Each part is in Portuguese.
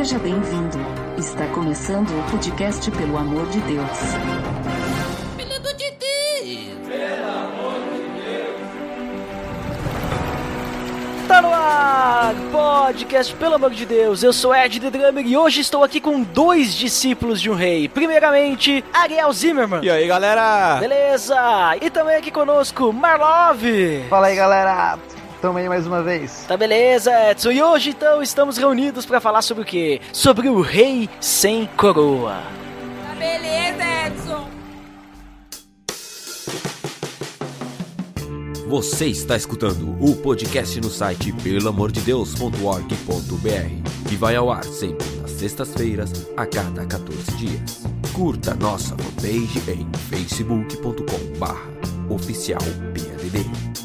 Seja bem-vindo. Está começando o podcast Pelo Amor de Deus. Pelo amor de Deus! Tá no ar, podcast Pelo Amor de Deus. Eu sou Ed The Drummer e hoje estou aqui com dois discípulos de um rei. Primeiramente, Ariel Zimmerman. E aí, galera? Beleza? E também aqui conosco, Marlov. Fala aí, galera. Tamo aí mais uma vez. Tá beleza, Edson. E hoje, então, estamos reunidos para falar sobre o quê? Sobre o rei sem coroa. Tá beleza, Edson! Você está escutando o podcast no site pelamordedeus.org.br, que vai ao ar sempre nas sextas-feiras, a cada 14 dias. Curta nossa fanpage em facebook.com barra oficial PADD.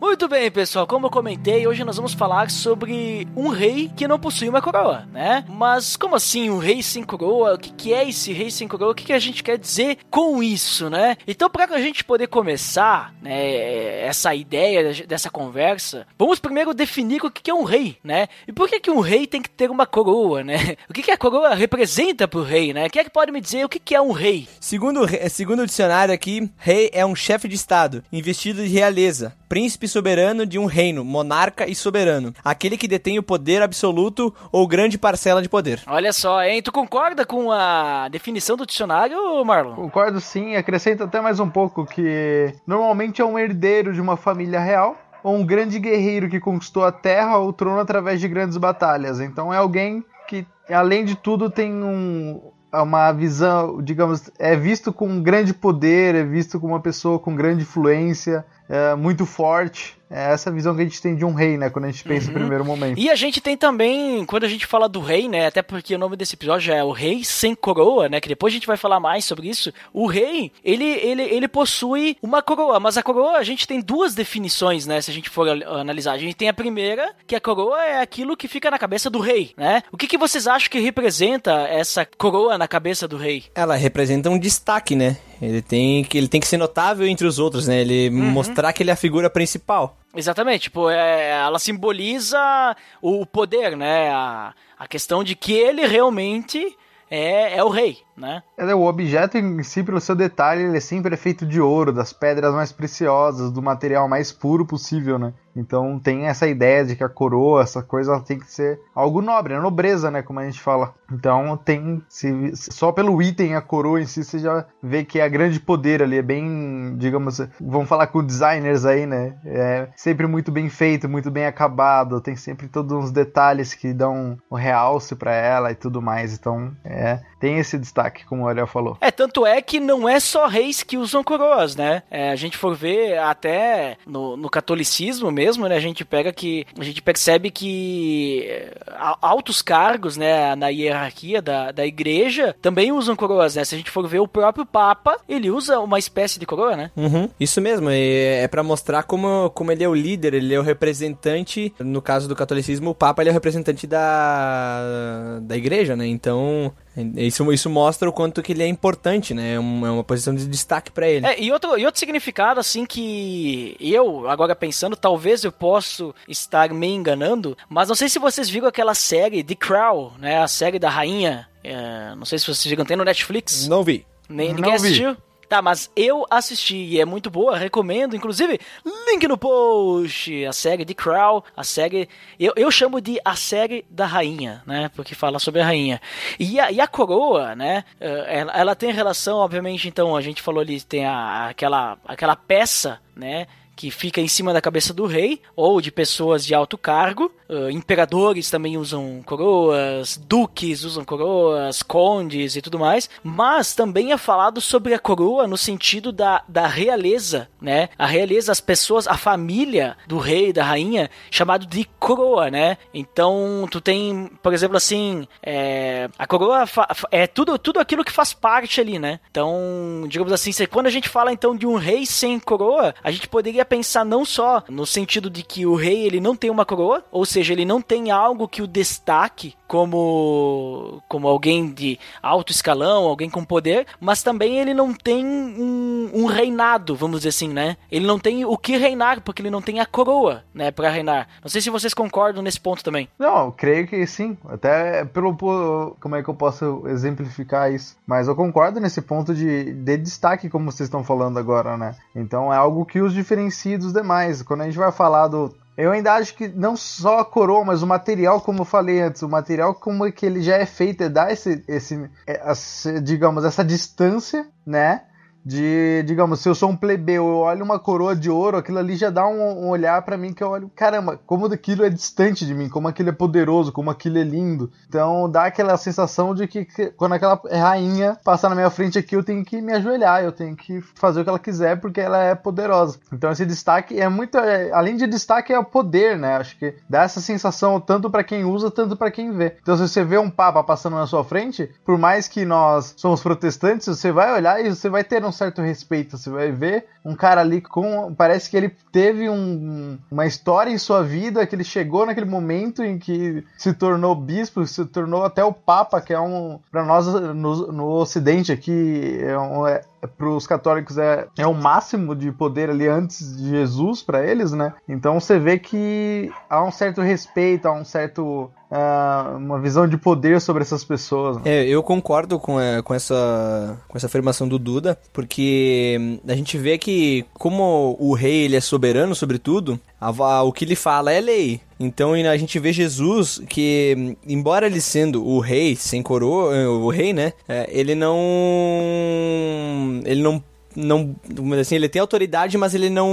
Muito bem, pessoal. Como eu comentei, hoje nós vamos falar sobre um rei que não possui uma coroa, né? Mas como assim um rei sem coroa? O que, que é esse rei sem coroa? O que, que a gente quer dizer com isso, né? Então, para a gente poder começar né, essa ideia dessa conversa, vamos primeiro definir o que, que é um rei, né? E por que, que um rei tem que ter uma coroa, né? O que, que a coroa representa pro rei, né? Quem é que pode me dizer o que, que é um rei? Segundo, segundo o dicionário aqui, rei é um chefe de estado, investido de realeza, príncipe soberano de um reino, monarca e soberano, aquele que detém o poder absoluto ou grande parcela de poder. Olha só, hein? Tu concorda com a definição do dicionário, Marlon? Concordo sim, acrescento até mais um pouco que normalmente é um herdeiro de uma família real ou um grande guerreiro que conquistou a terra ou o trono através de grandes batalhas. Então é alguém que, além de tudo, tem um, uma visão, digamos, é visto com um grande poder, é visto como uma pessoa com grande influência, é muito forte. É essa visão que a gente tem de um rei, né? Quando a gente pensa Uhum. no primeiro momento. E a gente tem também, quando a gente fala do rei, né? Até porque o nome desse episódio é o Rei Sem Coroa, né? Que depois a gente vai falar mais sobre isso. O rei, ele, ele, ele possui uma coroa, mas a coroa a gente tem duas definições, né? Se a gente for a- analisar. A gente tem a primeira, que a coroa é aquilo que fica na cabeça do rei, né? O que, que vocês acham que representa essa coroa na cabeça do rei? Ela representa um destaque, né? Ele tem que, ele tem que ser notável entre os outros, né? Ele mostrar que ele é a figura principal. Exatamente, tipo, é, ela simboliza o poder, né? A, a questão de que ele realmente é, é o rei, né? É, O objeto em si, pelo seu detalhe, ele é sempre feito de ouro, das pedras mais preciosas, do material mais puro possível, né? Então tem essa ideia de que a coroa, essa coisa, tem que ser algo nobre, é nobreza, né? Como a gente fala. Então tem. Se, só pelo item, a coroa em si, você já vê que é grande poder ali. É bem, digamos, vamos falar com designers aí, né? É sempre muito bem feito, muito bem acabado. Tem sempre todos uns detalhes que dão um realce pra ela e tudo mais. Então, é. Tem esse destaque, como o Ariel falou. É, tanto é que não é só reis que usam coroas, né? É, a gente for ver até no, no catolicismo mesmo, né? A gente pega que. A gente percebe que é, altos cargos, né, na hierarquia da, da igreja também usam coroas, né? Se a gente for ver o próprio Papa, ele usa uma espécie de coroa, né? Uhum. Isso mesmo, e é pra mostrar como, como ele é o líder, ele é o representante, no caso do catolicismo, o Papa ele é o representante da, da igreja, né? Então, isso, isso mostra o quanto que ele é importante, né? É uma, é uma posição de destaque pra ele. É, e outro, e outro significado, assim, que eu, agora pensando, talvez eu possa estar me enganando, mas não sei se vocês viram aquela série The Crown, né? A série da rainha. é, não sei se vocês viram, tem no Netflix. Não vi. Nem, Não ninguém vi. Tá, mas eu assisti e é muito boa, recomendo. Inclusive, link no post. A série The Crown, a série. Eu, eu chamo de a série da rainha, né? Porque fala sobre a rainha. E a, e a coroa, né? eh, Ela, ela tem relação, obviamente, então, a gente falou ali, tem a, aquela, aquela peça, né? Que fica em cima da cabeça do rei ou de pessoas de alto cargo. Uh, imperadores também usam coroas, duques usam coroas, condes e tudo mais. Mas também é falado sobre a coroa no sentido da, da realeza, né? A realeza, as pessoas, a família do rei da rainha, chamado de coroa, né? Então, tu tem, por exemplo, assim, é, a coroa é tudo, tudo aquilo que faz parte ali, né? Então, digamos assim, quando a gente fala então de um rei sem coroa, a gente poderia pensar não só no sentido de que o rei ele não tem uma coroa, ou seja, ele não tem algo que o destaque como como alguém de alto escalão, alguém com poder, mas também ele não tem um, um, reinado, vamos dizer assim, né? Ele não tem o que reinar, porque ele não tem a coroa, né, para reinar. Não sei se vocês concordam nesse ponto também. Não, creio que sim. Até pelo como é que eu posso exemplificar isso? Mas eu concordo nesse ponto de, de destaque, como vocês estão falando agora, né? Então é algo que os diferencia dos demais. Quando a gente vai falar do eu ainda acho que não só a coroa, mas o material, como eu falei antes, o material como é que ele já é feito, é dar esse, esse, esse digamos, essa distância, né? De, digamos, se eu sou um plebeu, eu olho uma coroa de ouro, aquilo ali já dá um, um olhar para mim que eu olho, caramba, como aquilo é distante de mim, como aquilo é poderoso, como aquilo é lindo. Então dá aquela sensação de que, que quando aquela rainha passar na minha frente aqui, eu tenho que me ajoelhar, eu tenho que fazer o que ela quiser porque ela é poderosa. Então esse destaque é muito, é, além de destaque é o poder, né? Acho que dá essa sensação tanto para quem usa, tanto para quem vê. Então se você vê um papa passando na sua frente, por mais que nós somos protestantes, você vai olhar e você vai ter um certo respeito. Você vai ver um cara ali com. Parece que ele teve um, uma história em sua vida, que ele chegou naquele momento em que se tornou bispo, se tornou até o Papa, que é um. Para nós no, no Ocidente aqui, é um, é, para os católicos é, é o máximo de poder ali antes de Jesus para eles, né? Então você vê que há um certo respeito, há um certo uh, uma visão de poder sobre essas pessoas. Né? É, eu concordo com, é, com, essa, com essa afirmação do Duda, porque a gente vê que, como o rei ele é soberano sobre tudo, o que ele fala é lei. Então a gente vê Jesus que, embora ele sendo o rei sem coroa, o rei, né? É, ele não. Ele não não, assim, ele tem autoridade, mas ele não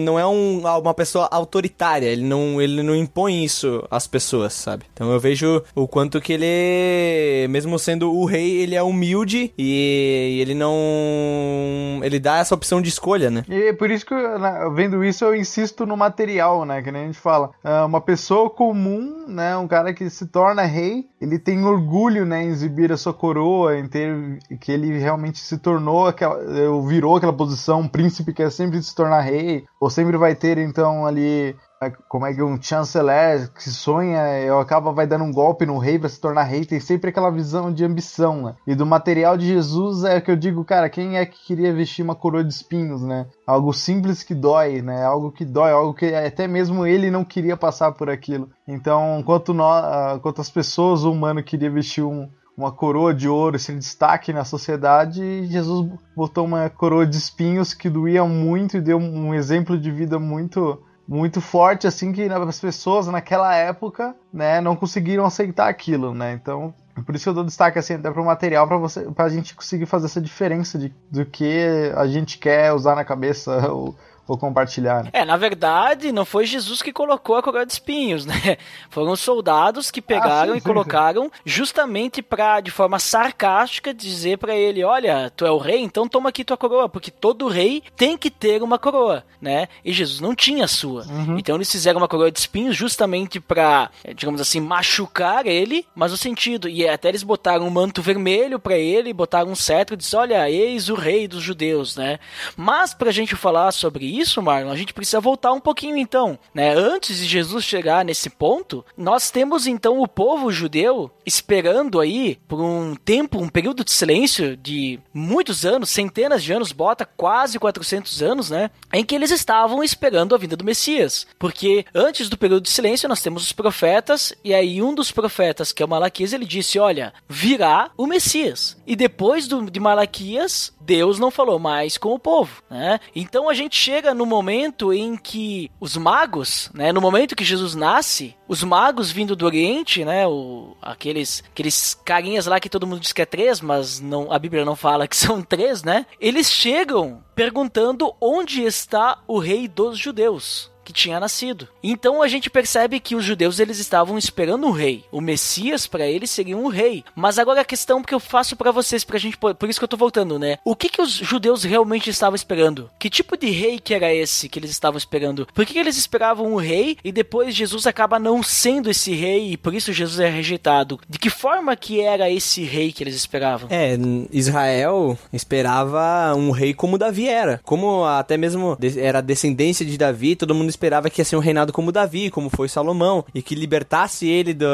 não é um, uma pessoa autoritária, ele não ele não impõe isso às pessoas, sabe? Então eu vejo o quanto que ele mesmo sendo o rei, ele é humilde e ele não ele dá essa opção de escolha, né? E por isso que né, vendo isso eu insisto no material, né, que nem a gente fala. É uma pessoa comum, né, um cara que se torna rei, ele tem orgulho, né, em exibir a sua coroa, em ter que ele realmente se tornou aquela virou aquela posição, um príncipe quer sempre se tornar rei, ou sempre vai ter então ali é, como é que um chanceler que sonha e acaba vai dando um golpe no rei para se tornar rei, tem sempre aquela visão de ambição, né? E do material de Jesus é que eu digo, cara, quem é que queria vestir uma coroa de espinhos, né? Algo simples que dói, né? Algo que dói, algo que até mesmo ele não queria passar por aquilo. Então, enquanto nós, ah, enquanto as pessoas, o humano queria vestir um, uma coroa de ouro, esse destaque na sociedade, Jesus botou uma coroa de espinhos que doía muito e deu um exemplo de vida muito muito forte assim que as pessoas naquela época, né, não conseguiram aceitar aquilo, né? Então, por isso que eu dou destaque assim até para o material para você, gente conseguir fazer essa diferença de, do que a gente quer usar na cabeça ou, ou compartilhar. É, na verdade, não foi Jesus que colocou a coroa de espinhos, né? Foram os soldados que pegaram ah, sim, e colocaram justamente para de forma sarcástica dizer para ele, olha, tu é o rei, então toma aqui tua coroa, porque todo rei tem que ter uma coroa, né? E Jesus não tinha a sua. Uhum. Então eles fizeram uma coroa de espinhos justamente para, digamos assim, machucar ele, mas o sentido e até eles botaram um manto vermelho para ele, botaram um cetro e disse, olha, eis o rei dos judeus, né? Mas pra gente falar sobre isso, Marlon, a gente precisa voltar um pouquinho então, né? Antes de Jesus chegar nesse ponto, nós temos então o povo judeu esperando aí por um tempo, um período de silêncio de muitos anos, centenas de anos, bota quase 400 anos, né? Em que eles estavam esperando a vinda do Messias. Porque antes do período de silêncio nós temos os profetas, e aí um dos profetas, que é o Malaquias, ele disse: Olha, virá o Messias. E depois do, de Malaquias, Deus não falou mais com o povo, né? Então a gente chega no momento em que os magos, né, no momento que Jesus nasce, os magos vindo do Oriente, né, o, aqueles, aqueles carinhas lá que todo mundo diz que é três, mas não, a Bíblia não fala que são três, né? Eles chegam perguntando onde está o rei dos judeus. Que tinha nascido. Então a gente percebe que os judeus eles estavam esperando um rei. O Messias para eles seria um rei. Mas agora a questão que eu faço para vocês, pra gente, por isso que eu tô voltando, né? O que que os judeus realmente estavam esperando? Que tipo de rei que era esse que eles estavam esperando? Por que, que eles esperavam um rei e depois Jesus acaba não sendo esse rei e por isso Jesus é rejeitado? De que forma que era esse rei que eles esperavam? É, Israel esperava um rei como Davi era. Como até mesmo era descendência de Davi, todo mundo esperava que ia ser um reinado como Davi, como foi Salomão, e que libertasse ele do,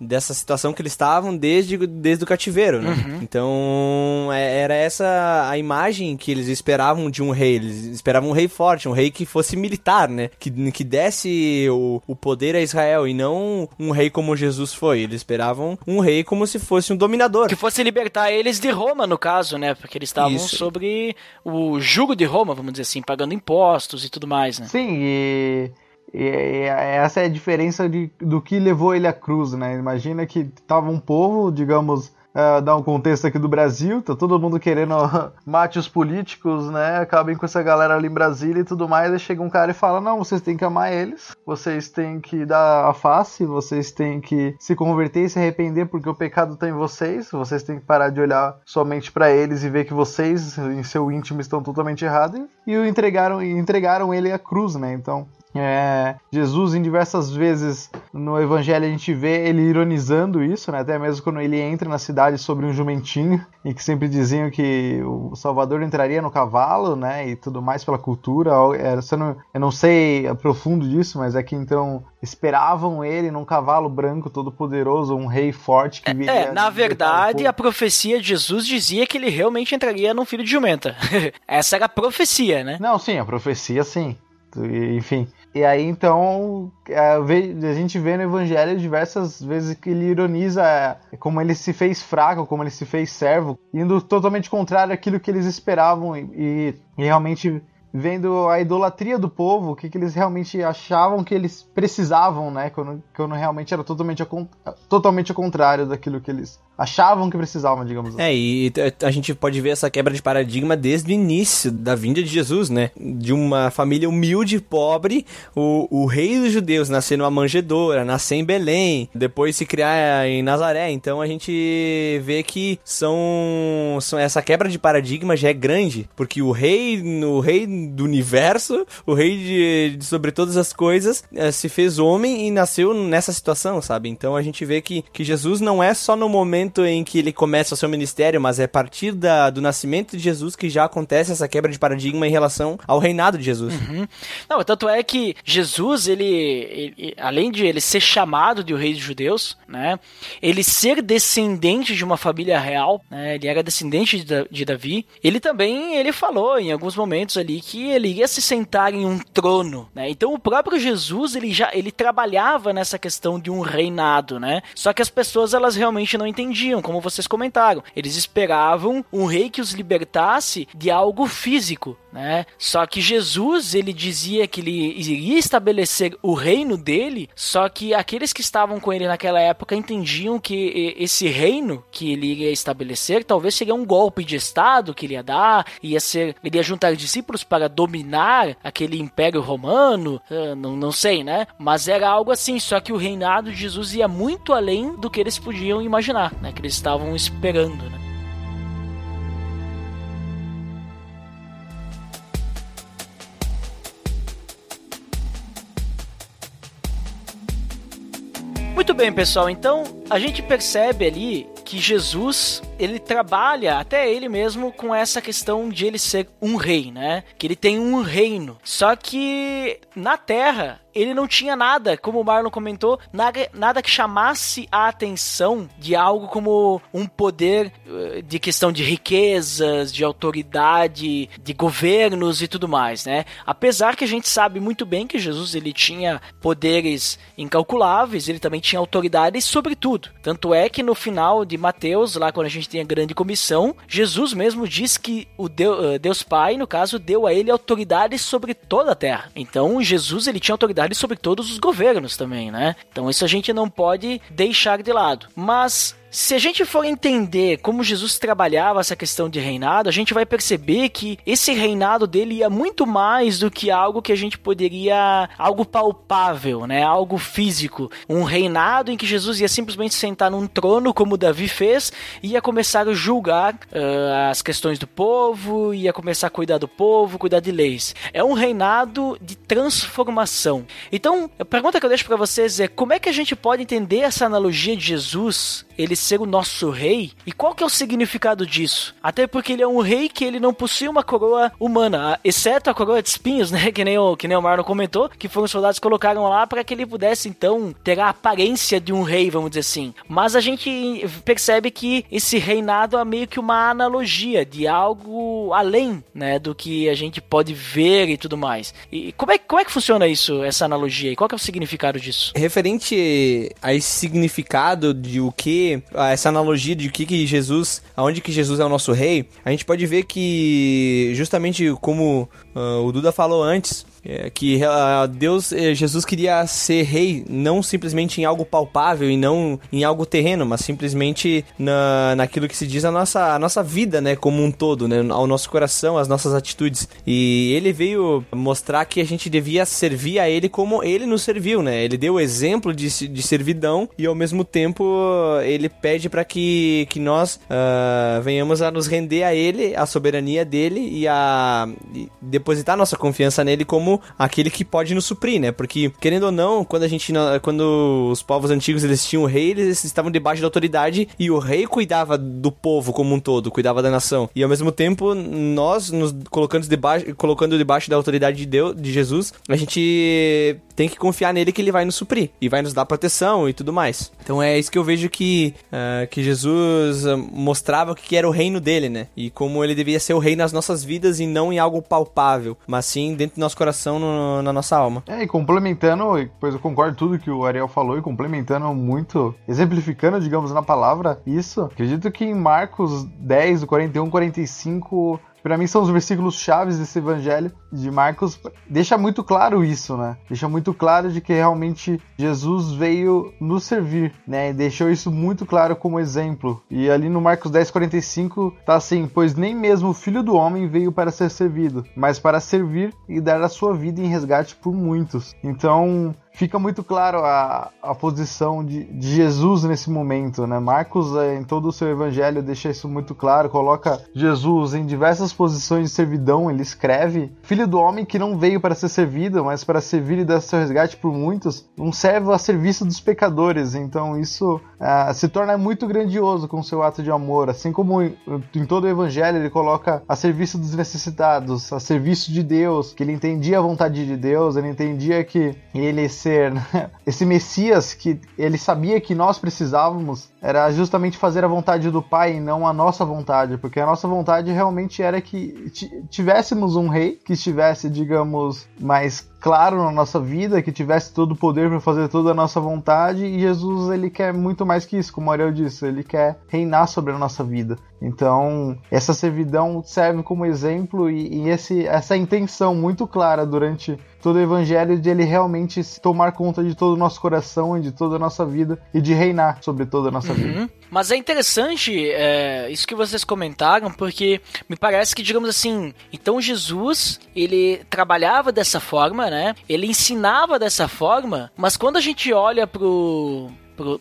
dessa situação que eles estavam desde, desde o cativeiro, né? Uhum. Então, é, era essa a imagem que eles esperavam de um rei. Eles esperavam um rei forte, um rei que fosse militar, né? Que, que desse o, o poder a Israel e não um rei como Jesus foi. Eles esperavam um rei como se fosse um dominador. Que fosse libertar eles de Roma, no caso, né? Porque eles estavam sobre o jugo de Roma, vamos dizer assim, pagando impostos e tudo mais, né? Sim, e e, essa é a diferença de, do que levou ele à cruz, né? Imagina que tava um povo, digamos, uh, dar um contexto aqui do Brasil, tá todo mundo querendo mate os políticos, né? Acabem com essa galera ali em Brasília e tudo mais. Aí chega um cara e fala: Não, vocês têm que amar eles, vocês têm que dar a face, vocês têm que se converter e se arrepender porque o pecado tá em vocês, vocês têm que parar de olhar somente para eles e ver que vocês, em seu íntimo, estão totalmente errados. E entregaram, entregaram ele à cruz, né? Então. É, Jesus, em diversas vezes no Evangelho, a gente vê ele ironizando isso, né? até mesmo quando ele entra na cidade sobre um jumentinho, e que sempre diziam que o Salvador entraria no cavalo, né? E tudo mais pela cultura. É, eu não, eu não sei profundo disso, mas é que então esperavam ele num cavalo branco todo poderoso, um rei forte que viria. É, na verdade, a profecia de Jesus dizia que ele realmente entraria num filho de jumenta. Essa era a profecia, né? Não, sim, a profecia sim. Enfim, e aí, então, a gente vê no Evangelho diversas vezes que ele ironiza é, como ele se fez fraco, como ele se fez servo, indo totalmente contrário àquilo que eles esperavam e, e realmente vendo a idolatria do povo, o que, que eles realmente achavam que eles precisavam, né? Quando, quando realmente era totalmente, totalmente ao contrário daquilo que eles achavam que precisavam, digamos assim. É, e a gente pode ver essa quebra de paradigma desde o início da vinda de Jesus, né? De uma família humilde e pobre, o, o rei dos judeus nascer numa manjedoura, nascer em Belém, depois se criar em Nazaré. Então a gente vê que são, são essa quebra de paradigma já é grande, porque o rei, o rei do universo, o rei de, de sobre todas as coisas, eh, se fez homem e nasceu nessa situação, sabe? Então a gente vê que, que Jesus não é só no momento momento em que ele começa o seu ministério, mas é a partir da, do nascimento de Jesus que já acontece essa quebra de paradigma em relação ao reinado de Jesus. Uhum. Não, tanto é que Jesus, ele, ele, além de ele ser chamado de o rei dos judeus, né, ele ser descendente de uma família real, né, ele era descendente de, de Davi, ele também, ele falou em alguns momentos ali que ele ia se sentar em um trono, né, então o próprio Jesus, ele já, ele trabalhava nessa questão de um reinado, né, só que as pessoas, elas realmente não entendiam entendiam, como vocês comentaram. Eles esperavam um rei que os libertasse de algo físico, né? Só que Jesus, ele dizia que ele iria estabelecer o reino dele, só que aqueles que estavam com ele naquela época entendiam que esse reino que ele iria estabelecer talvez seria um golpe de estado que ele ia dar, ia ser, ele ia juntar discípulos para dominar aquele império romano, ah, não, não sei, né? Mas era algo assim, só que o reinado de Jesus ia muito além do que eles podiam imaginar, né? Que eles estavam esperando, né? Muito bem, pessoal. Então, a gente percebe ali que Jesus, ele trabalha até ele mesmo com essa questão de ele ser um rei, né? Que ele tem um reino. Só que na Terra, ele não tinha nada, como o Marlon comentou, nada, que chamasse a atenção de algo como um poder eh, de questão de riquezas, de autoridade, de governos e tudo mais, né? Apesar que a gente sabe muito bem que Jesus ele tinha poderes incalculáveis, ele também tinha autoridade sobre tudo. Tanto é que no final de Mateus, lá quando a gente tem a grande comissão, Jesus mesmo diz que o Deus, eh, Deus Pai, no caso, deu a ele autoridade sobre toda a terra. Então Jesus ele tinha autoridade autoridade sobre todos os governos também, né? Então isso a gente não pode deixar de lado. Mas se a gente for entender como Jesus trabalhava essa questão de reinado, a gente vai perceber que esse reinado dele ia muito mais do que algo que a gente poderia. algo palpável, né? Algo físico. Um reinado em que Jesus ia simplesmente sentar num trono, como Davi fez, e ia começar a julgar uh, as questões do povo, ia começar a cuidar do povo, cuidar de leis. É um reinado de transformação. Então, a pergunta que eu deixo para vocês é como é que a gente pode entender essa analogia de Jesus, ele ser o nosso rei, e qual que é o significado disso? Até porque ele é um rei que ele não possui uma coroa humana, exceto a coroa de espinhos, né, que nem o, que nem o Marlon comentou, que foram os soldados que colocaram lá para que ele pudesse então ter a aparência de um rei, vamos dizer assim. Mas a gente percebe que esse reinado é meio que uma analogia de algo além, né, do que a gente pode ver e tudo mais. E como é, como é que funciona isso, essa analogia? E qual que é o significado disso? Referente a esse significado de o que, essa analogia de que, que Jesus, aonde que Jesus é o nosso rei, a gente pode ver que justamente como uh, o Duda falou antes, é, que uh, Deus, eh, Jesus queria ser rei não simplesmente em algo palpável e não em algo terreno, mas simplesmente na, naquilo que se diz a nossa, a nossa vida, né, como um todo, né, ao nosso coração, as nossas atitudes. E ele veio mostrar que a gente devia servir a ele como ele nos serviu, né? Ele deu o exemplo de, de servidão e ao mesmo tempo ele pede para que, que nós uh, venhamos a nos render a ele, a soberania dele e a e depositar nossa confiança nele como como aquele que pode nos suprir, né? Porque, querendo ou não, quando a gente. Quando os povos antigos eles tinham o rei, eles estavam debaixo da autoridade e o rei cuidava do povo como um todo, cuidava da nação. E ao mesmo tempo, nós nos colocando debaixo, colocando debaixo da autoridade de Deus, de Jesus, a gente tem que confiar nele que ele vai nos suprir e vai nos dar proteção e tudo mais. Então é isso que eu vejo que, uh, que Jesus mostrava que era o reino dele, né? E como ele devia ser o rei nas nossas vidas e não em algo palpável, mas sim dentro do nosso coração no, na nossa alma. É, e complementando, pois eu concordo tudo que o Ariel falou e complementando muito, exemplificando, digamos, na palavra isso, acredito que em Marcos 10, do 41, 45, para mim são os versículos chaves desse evangelho de Marcos, deixa muito claro isso, né? Deixa muito claro de que realmente Jesus veio nos servir, né? E deixou isso muito claro como exemplo. E ali no Marcos 10:45 tá assim: "Pois nem mesmo o Filho do homem veio para ser servido, mas para servir e dar a sua vida em resgate por muitos". Então, fica muito claro a, a posição de, de Jesus nesse momento, né? Marcos, é, em todo o seu evangelho, deixa isso muito claro, coloca Jesus em diversas posições de servidão, ele escreve: Filho do homem que não veio para ser servido, mas para servir e dar seu resgate por muitos, um servo a serviço dos pecadores. Então isso uh, se torna muito grandioso com seu ato de amor, assim como em, em todo o evangelho ele coloca a serviço dos necessitados, a serviço de Deus, que ele entendia a vontade de Deus, ele entendia que ele ser né? esse Messias que ele sabia que nós precisávamos era justamente fazer a vontade do Pai e não a nossa vontade, porque a nossa vontade realmente era que tivéssemos um rei que estivesse, digamos, mais claro na nossa vida, que tivesse todo o poder para fazer toda a nossa vontade, e Jesus ele quer muito mais que isso, como Ariel disse, ele quer reinar sobre a nossa vida. Então, essa servidão serve como exemplo e, e esse, essa intenção muito clara durante todo o evangelho de ele realmente tomar conta de todo o nosso coração e de toda a nossa vida e de reinar sobre toda a nossa uhum. vida. Mas é interessante é, isso que vocês comentaram, porque me parece que, digamos assim, então Jesus, ele trabalhava dessa forma, né? Ele ensinava dessa forma, mas quando a gente olha pro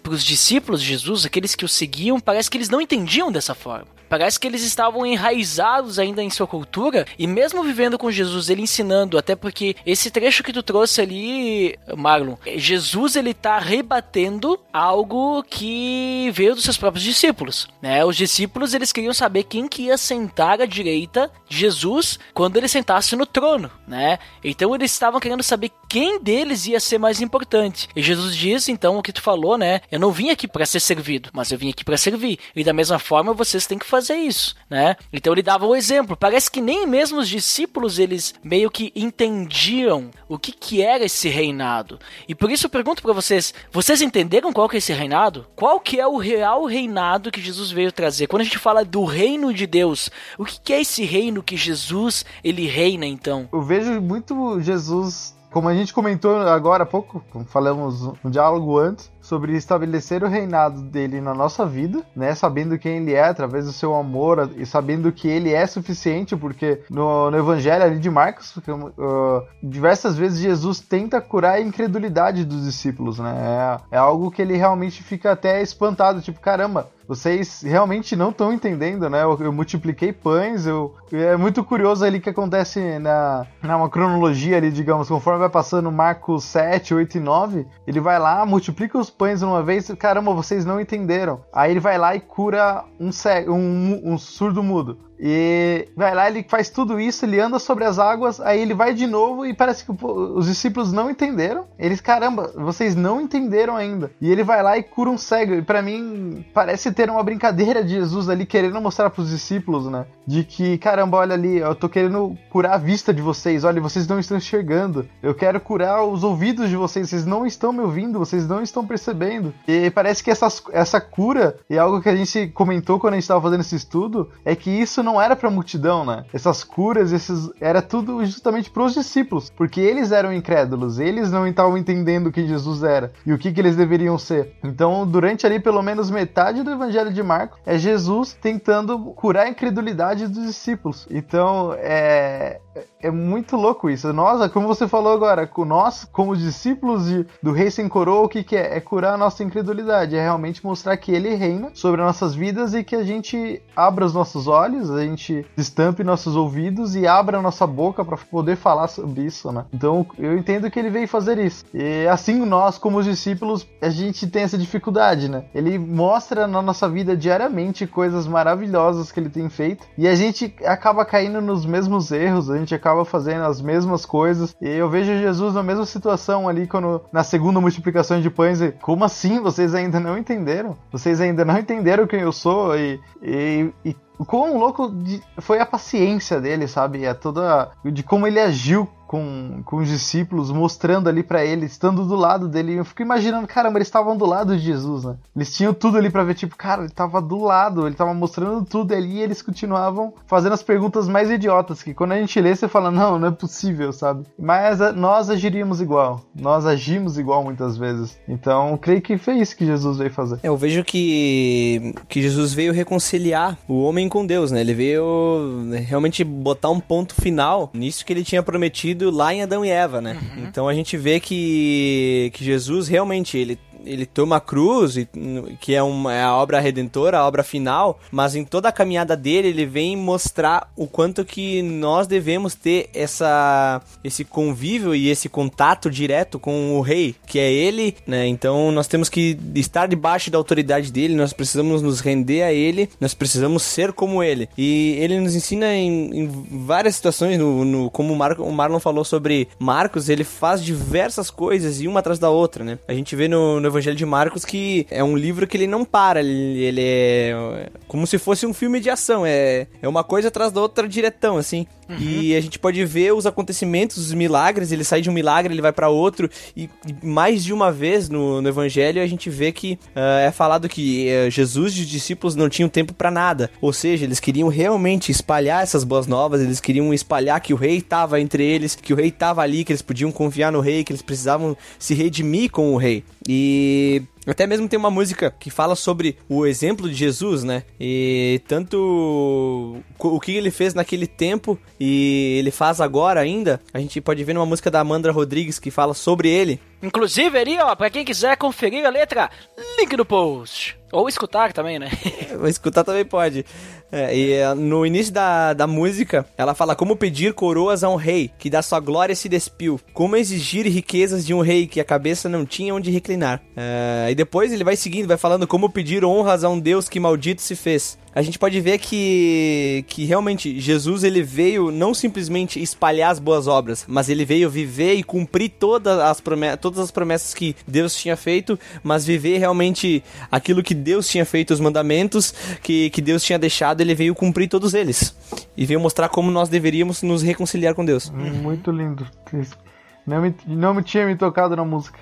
para os discípulos de Jesus, aqueles que o seguiam, parece que eles não entendiam dessa forma. Parece que eles estavam enraizados ainda em sua cultura e mesmo vivendo com Jesus, ele ensinando, até porque esse trecho que tu trouxe ali, Marlon, Jesus ele tá rebatendo algo que veio dos seus próprios discípulos, né? Os discípulos eles queriam saber quem que ia sentar à direita de Jesus quando ele sentasse no trono, né? Então eles estavam querendo saber quem deles ia ser mais importante. E Jesus diz então o que tu falou, né? Eu não vim aqui para ser servido, mas eu vim aqui para servir. E da mesma forma vocês têm que fazer fazer isso, né? Então ele dava o exemplo. Parece que nem mesmo os discípulos eles meio que entendiam o que que era esse reinado. E por isso eu pergunto para vocês, vocês entenderam qual que é esse reinado? Qual que é o real reinado que Jesus veio trazer? Quando a gente fala do reino de Deus, o que que é esse reino que Jesus ele reina então? Eu vejo muito Jesus como a gente comentou agora há pouco, falamos um diálogo antes, sobre estabelecer o reinado dele na nossa vida, né? Sabendo quem ele é através do seu amor e sabendo que ele é suficiente, porque no, no evangelho ali de Marcos, uh, diversas vezes Jesus tenta curar a incredulidade dos discípulos, né? É, é algo que ele realmente fica até espantado, tipo, caramba, vocês realmente não estão entendendo, né? Eu, eu, multipliquei pães, eu é muito curioso ali que acontece na, na uma cronologia ali, digamos, conforme vai passando Marcos 7, 8 e 9, ele vai lá, multiplica os pães uma vez, caramba, vocês não entenderam. Aí ele vai lá e cura um, um, um surdo mudo. E vai lá, ele faz tudo isso, ele anda sobre as águas, aí ele vai de novo e parece que os discípulos não entenderam. Eles, caramba, vocês não entenderam ainda. E ele vai lá e cura um cego. E para mim, parece ter uma brincadeira de Jesus ali querendo mostrar para os discípulos, né? De que, caramba, olha ali, eu tô querendo curar a vista de vocês. Olha, vocês não estão enxergando. Eu quero curar os ouvidos de vocês. Vocês não estão me ouvindo, vocês não estão percebendo. E parece que essas, essa cura, e algo que a gente comentou quando a gente estava fazendo esse estudo, é que isso não era pra multidão, né? Essas curas, esses. Era tudo justamente pros discípulos. Porque eles eram incrédulos, eles não estavam entendendo quem Jesus era e o que, que eles deveriam ser. Então, durante ali pelo menos metade do Evangelho de Marcos, é Jesus tentando curar a incredulidade dos discípulos. Então, é é muito louco isso. Nós, como você falou agora, nós, como discípulos de, do Rei Sem Coroa, o que, que é? É curar a nossa incredulidade, é realmente mostrar que Ele reina sobre nossas vidas e que a gente abra os nossos olhos, a gente estampe nossos ouvidos e abra a nossa boca para poder falar sobre isso, né? Então, eu entendo que Ele veio fazer isso. E assim, nós, como discípulos, a gente tem essa dificuldade, né? Ele mostra na nossa vida diariamente coisas maravilhosas que Ele tem feito e a gente acaba caindo nos mesmos erros, a gente acaba acaba fazendo as mesmas coisas. E eu vejo Jesus na mesma situação ali quando na segunda multiplicação de pães. E, como assim? Vocês ainda não entenderam? Vocês ainda não entenderam quem eu sou? E, e, e quão louco de, foi a paciência dele, sabe? É toda de como ele agiu com, com os discípulos, mostrando ali para ele, estando do lado dele. Eu fico imaginando, caramba, eles estavam do lado de Jesus, né? Eles tinham tudo ali para ver, tipo, cara, ele tava do lado, ele tava mostrando tudo ali e eles continuavam fazendo as perguntas mais idiotas, que quando a gente lê, você fala, não, não é possível, sabe? Mas a, nós agiríamos igual, nós agimos igual muitas vezes. Então, creio que foi isso que Jesus veio fazer. É, eu vejo que, que Jesus veio reconciliar o homem com Deus, né? Ele veio realmente botar um ponto final nisso que ele tinha prometido lá em Adão e Eva, né? Uhum. Então a gente vê que, que Jesus realmente ele ele toma a cruz, que é, uma, é a obra redentora, a obra final, mas em toda a caminhada dele, ele vem mostrar o quanto que nós devemos ter essa, esse convívio e esse contato direto com o rei, que é ele, né? Então nós temos que estar debaixo da autoridade dele, nós precisamos nos render a ele, nós precisamos ser como ele. E ele nos ensina em, em várias situações, no, no, como o, Mar, o Marlon falou sobre Marcos, ele faz diversas coisas e uma atrás da outra, né? A gente vê no, no Evangelho de Marcos que é um livro que ele não para, ele, ele é como se fosse um filme de ação, é, é uma coisa atrás da outra diretão, assim. Uhum. E a gente pode ver os acontecimentos, os milagres, ele sai de um milagre, ele vai para outro, e, e, mais de uma vez no, no Evangelho a gente vê que uh, é falado que uh, Jesus e os discípulos não tinham tempo para nada, ou seja, eles queriam realmente espalhar essas boas novas, eles queriam espalhar que o rei estava entre eles, que o rei estava ali, que eles podiam confiar no rei, que eles precisavam se redimir com o rei. E até mesmo tem uma música que fala sobre o exemplo de Jesus, né? E tanto o que ele fez naquele tempo e ele faz agora ainda, a gente pode ver numa música da Amanda Rodrigues que fala sobre ele. Inclusive ali, ó, pra quem quiser conferir a letra, link no post. Ou escutar também, né? escutar também pode. É, e é, no início da, da música, ela fala como pedir coroas a um rei, que da sua glória se despiu. Como exigir riquezas de um rei, que a cabeça não tinha onde reclinar. É, e depois ele vai seguindo, vai falando como pedir honras a um Deus que maldito se fez a gente pode ver que, que realmente Jesus ele veio não simplesmente espalhar as boas obras, mas ele veio viver e cumprir todas as, promessas, todas as promessas que Deus tinha feito, mas viver realmente aquilo que Deus tinha feito, os mandamentos que, que Deus tinha deixado, ele veio cumprir todos eles. E veio mostrar como nós deveríamos nos reconciliar com Deus. Muito lindo. Não me, não me tinha me tocado na música.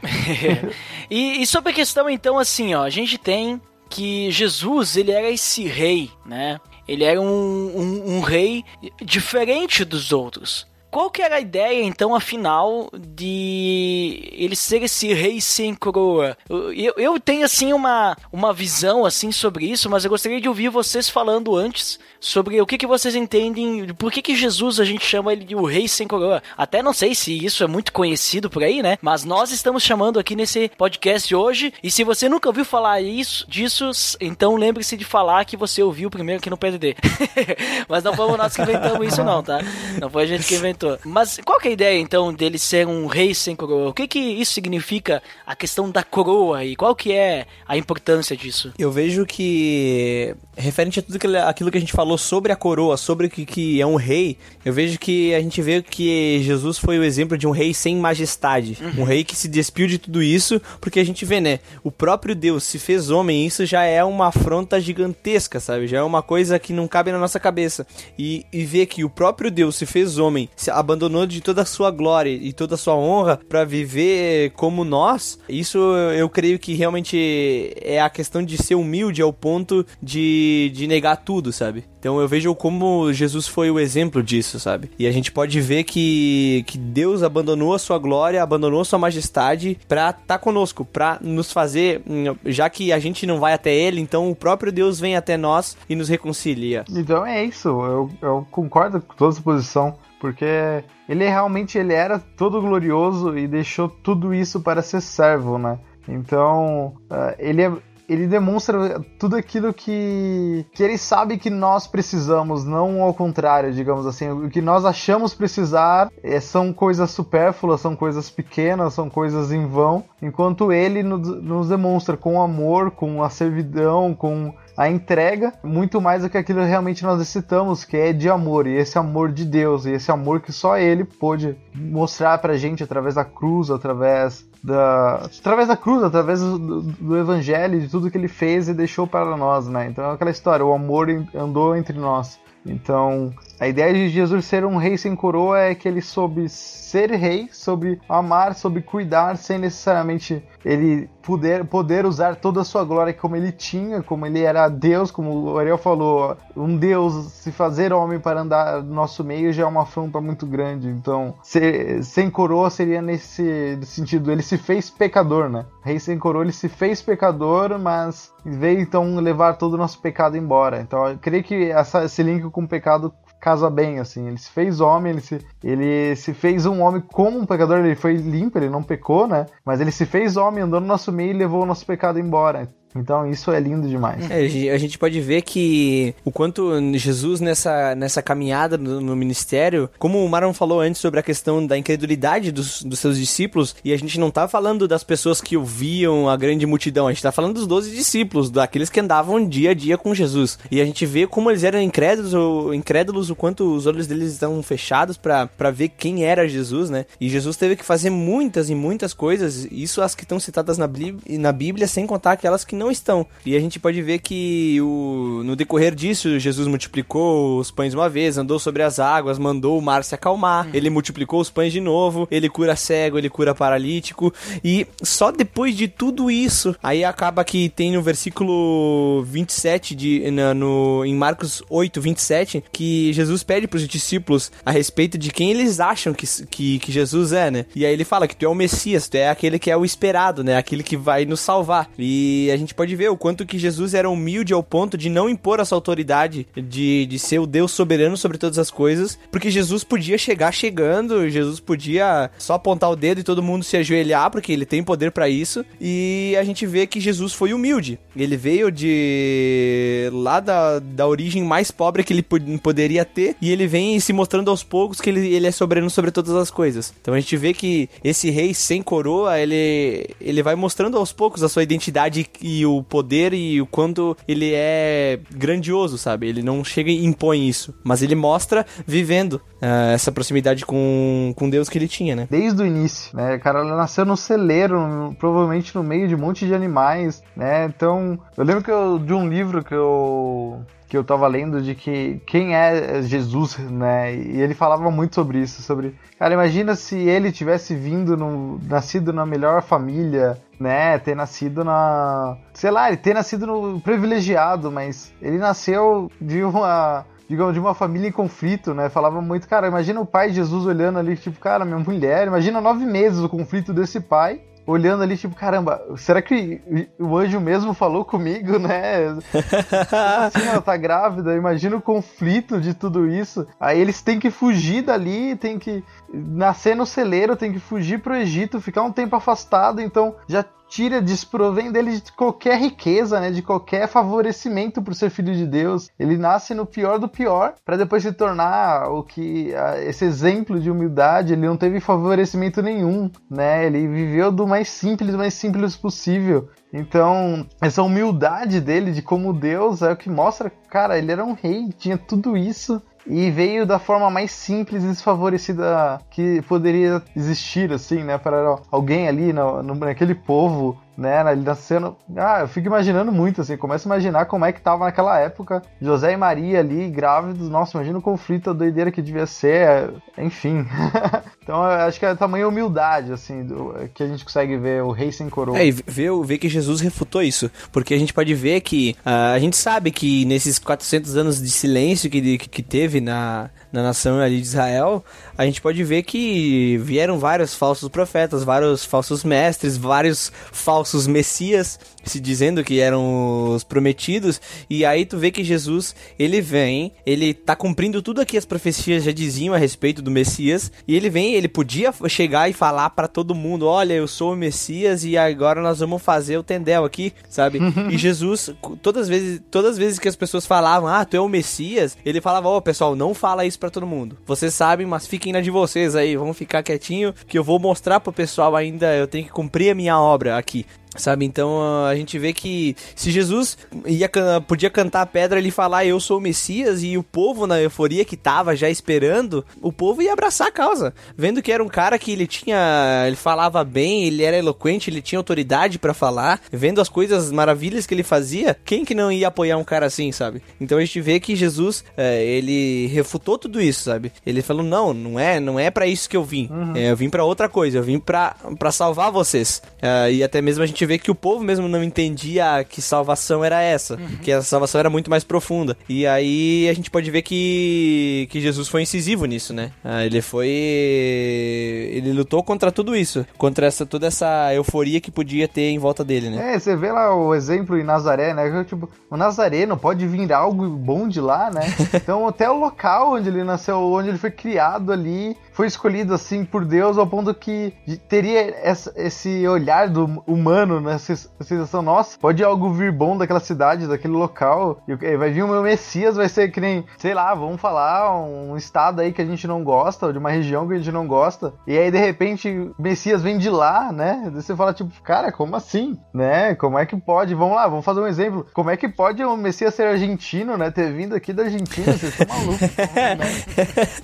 e, e sobre a questão, então, assim, ó, a gente tem que Jesus ele era esse rei, né? Ele era um, um, um rei diferente dos outros. Qual que era a ideia, então, afinal, de ele ser esse rei sem coroa? Eu, eu, tenho, assim, uma, uma visão, assim, sobre isso, mas eu gostaria de ouvir vocês falando antes sobre o que, que vocês entendem, por que, que Jesus a gente chama ele de o rei sem coroa. Até não sei se isso é muito conhecido por aí, né? Mas nós estamos chamando aqui nesse podcast hoje, e se você nunca ouviu falar isso, disso, então lembre-se de falar que você ouviu primeiro aqui no PDD. mas não fomos nós que inventamos isso não, tá? Não foi a gente que inventou. Mas qual que é a ideia, então, dele ser um rei sem coroa? O que que isso significa, a questão da coroa, e qual que é a importância disso? Eu vejo que, referente a tudo aquilo que a gente falou sobre a coroa, sobre o que, que é um rei, eu vejo que a gente vê que Jesus foi o exemplo de um rei sem majestade. Uhum. Um rei que se despiu de tudo isso, porque a gente vê, né? O próprio Deus se fez homem, isso já é uma afronta gigantesca, sabe? Já é uma coisa que não cabe na nossa cabeça. E, e ver que o próprio Deus se fez homem, se abandonou de toda a sua glória e toda a sua honra para viver como nós, isso eu creio que realmente é a questão de ser humilde ao ponto de, de negar tudo, sabe? Então eu vejo como Jesus foi o exemplo disso, sabe? E a gente pode ver que, que Deus abandonou a sua glória, abandonou a sua majestade pra estar tá conosco, pra nos fazer, já que a gente não vai até Ele, então o próprio Deus vem até nós e nos reconcilia. Então é isso, eu, eu concordo com toda essa posição, porque ele realmente ele era todo glorioso e deixou tudo isso para ser servo, né? Então, uh, ele, é, ele demonstra tudo aquilo que, que ele sabe que nós precisamos, não ao contrário, digamos assim. O que nós achamos precisar é, são coisas supérfluas, são coisas pequenas, são coisas em vão, enquanto ele nos, nos demonstra com amor, com a servidão, com a entrega muito mais do que aquilo que realmente nós necessitamos, que é de amor, e esse amor de Deus, e esse amor que só Ele pôde mostrar pra gente através da cruz, através da, através da cruz, através do, do, evangelho, de tudo que ele fez e deixou para nós, né? Então é aquela história, o amor andou entre nós. Então, a ideia de Jesus ser um rei sem coroa é que ele soube ser rei, soube amar, soube cuidar, sem necessariamente ele poder, poder usar toda a sua glória como ele tinha, como ele era Deus, como o Ariel falou, um Deus se fazer homem para andar no nosso meio já é uma afronta muito grande. Então, ser, sem coroa seria nesse sentido, ele se fez pecador, né? Rei sem coroa, ele se fez pecador, mas veio então levar todo o nosso pecado embora. Então, eu creio que essa, esse link com o pecado casa bem, assim. Ele se fez homem, ele se, ele se fez um homem como um pecador, ele foi limpo, ele não pecou, né? Mas ele se fez homem, andou no nosso meio e levou o nosso pecado embora. Então isso é lindo demais. É, a gente pode ver que o quanto Jesus nessa, nessa caminhada no, no, ministério, como o Maron falou antes sobre a questão da incredulidade dos, dos seus discípulos, e a gente não tá falando das pessoas que ouviam a grande multidão, a gente tá falando dos doze discípulos, daqueles que andavam dia a dia com Jesus. E a gente vê como eles eram incrédulos, ou, incrédulos o quanto os olhos deles estão fechados para ver quem era Jesus, né? E Jesus teve que fazer muitas e muitas coisas, isso as que estão citadas na, na Bíblia, sem contar aquelas que não estão. E a gente pode ver que o, no decorrer disso, Jesus multiplicou os pães uma vez, andou sobre as águas, mandou o mar se acalmar, uhum. ele multiplicou os pães de novo, ele cura cego, ele cura paralítico, e só depois de tudo isso, aí acaba que tem no versículo 27 de, na, no, em Marcos 8, 27, que Jesus pede para os discípulos a respeito de quem eles acham que, que, que Jesus é, né? E aí ele fala que tu é o Messias, tu é aquele que é o esperado, né? Aquele que vai nos salvar. E a gente gente pode ver o quanto que Jesus era humilde ao ponto de não impor essa autoridade de, de ser o Deus soberano sobre todas as coisas, porque Jesus podia chegar chegando, Jesus podia só apontar o dedo e todo mundo se ajoelhar, porque ele tem poder para isso, e a gente vê que Jesus foi humilde. Ele veio de lá da, da origem mais pobre que ele poderia ter, e ele vem se mostrando aos poucos que ele, ele é soberano sobre todas as coisas. Então a gente vê que esse rei sem coroa, ele, ele vai mostrando aos poucos a sua identidade e o poder e o quanto ele é grandioso, sabe? Ele não chega e impõe isso, mas ele mostra vivendo uh, essa proximidade com, com Deus que ele tinha, né? Desde o início, né? O cara nasceu no celeiro, no, provavelmente no meio de um monte de animais, né? Então, eu lembro que eu, de um livro que eu que eu tava lendo de que quem é Jesus, né? E ele falava muito sobre isso, sobre, cara, imagina se ele tivesse vindo no, nascido na melhor família, né, ter nascido na, sei lá, ele ter nascido no privilegiado, mas ele nasceu de uma digamos, de uma família em conflito, né? Falava muito, cara, imagina o pai de Jesus olhando ali, tipo, cara, minha mulher, imagina nove meses o conflito desse pai olhando ali, tipo, caramba, será que o anjo mesmo falou comigo, né? assim, ela tá grávida, imagina o conflito de tudo isso. Aí eles têm que fugir dali, tem que nascer no celeiro, tem que fugir pro Egito, ficar um tempo afastado, então já tira, desprovém dele de qualquer riqueza, né, de qualquer favorecimento por ser filho de Deus. Ele nasce no pior do pior, para depois se tornar o que esse exemplo de humildade. Ele não teve favorecimento nenhum, né? Ele viveu do mais simples, mais simples possível. Então, essa humildade dele de como Deus é o que mostra, cara, ele era um rei, tinha tudo isso e veio da forma mais simples e desfavorecida que poderia existir, assim, né? Para alguém ali no, no, naquele povo né? Ele nascendo. Ah, eu fico imaginando muito, assim, começo a imaginar como é que tava naquela época. José e Maria ali, grávidos, nossa, imagina o conflito, a doideira que devia ser, enfim. então acho que é tamanha humildade, assim, do, que a gente consegue ver o rei sem coroa. É, e ver, ver que Jesus refutou isso, porque a gente pode ver que uh, a gente sabe que nesses 400 anos de silêncio que, que teve na, na nação ali de Israel, a gente pode ver que vieram vários falsos profetas, vários falsos mestres, vários falsos messias, se dizendo que eram os prometidos, e aí tu vê que Jesus, ele vem, ele tá cumprindo tudo aqui as profecias já diziam a respeito do Messias, e ele vem, ele podia chegar e falar para todo mundo, olha, eu sou o Messias e agora nós vamos fazer o tendel aqui, sabe? e Jesus, todas as vezes, todas as vezes que as pessoas falavam, ah, tu é o Messias, ele falava, ó, oh, pessoal, não fala isso para todo mundo. Vocês sabem, mas fiquem na de vocês aí, vamos ficar quietinho, que eu vou mostrar pro pessoal ainda, eu tenho que cumprir a minha obra aqui. Sabe, então a gente vê que se Jesus ia, podia cantar a pedra e falar eu sou o Messias e o povo na euforia que tava já esperando, o povo ia abraçar a causa, vendo que era um cara que ele tinha, ele falava bem, ele era eloquente, ele tinha autoridade para falar, vendo as coisas maravilhas que ele fazia, quem que não ia apoiar um cara assim, sabe? Então a gente vê que Jesus, é, ele refutou tudo isso, sabe? Ele falou não, não é, não é para isso que eu vim, uhum. é, eu vim para outra coisa, eu vim para para salvar vocês é, e até mesmo a gente vê que o povo mesmo não entendia que salvação era essa, uhum. que a salvação era muito mais profunda. E aí a gente pode ver que, que Jesus foi incisivo nisso, né? Ah, ele foi. Ele lutou contra tudo isso, contra essa, toda essa euforia que podia ter em volta dele, né? É, você vê lá o exemplo em Nazaré, né? Tipo, o Nazareno pode vir algo bom de lá, né? Então, até o local onde ele nasceu, onde ele foi criado ali, foi escolhido assim por Deus ao ponto que teria essa, esse olhar do humano né? Sensação, nossa, pode algo vir bom daquela cidade, daquele local. E vai vir o meu Messias, vai ser que nem, sei lá, vamos falar, um estado aí que a gente não gosta, ou de uma região que a gente não gosta. E aí, de repente, o Messias vem de lá, né? Daí você fala, tipo, cara, como assim? Né? Como é que pode? Vamos lá, vamos fazer um exemplo. Como é que pode o Messias ser argentino, né? Ter vindo aqui da Argentina, vocês estão malucos. né?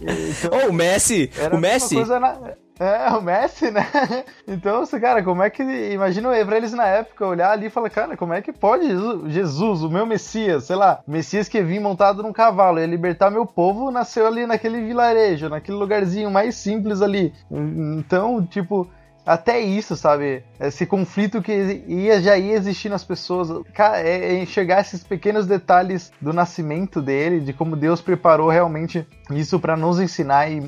Então, oh, o Messi, o Messi. Na... É, o Messi, né? Então, assim, cara, como é que. Imagina pra eles na época olhar ali e falar, cara, como é que pode Jesus, o meu Messias, sei lá, Messias que vim montado num cavalo, ia libertar meu povo, nasceu ali naquele vilarejo, naquele lugarzinho mais simples ali. Então, tipo, até isso, sabe? Esse conflito que ia, já ia existir nas pessoas. É, é enxergar esses pequenos detalhes do nascimento dele, de como Deus preparou realmente isso para nos ensinar e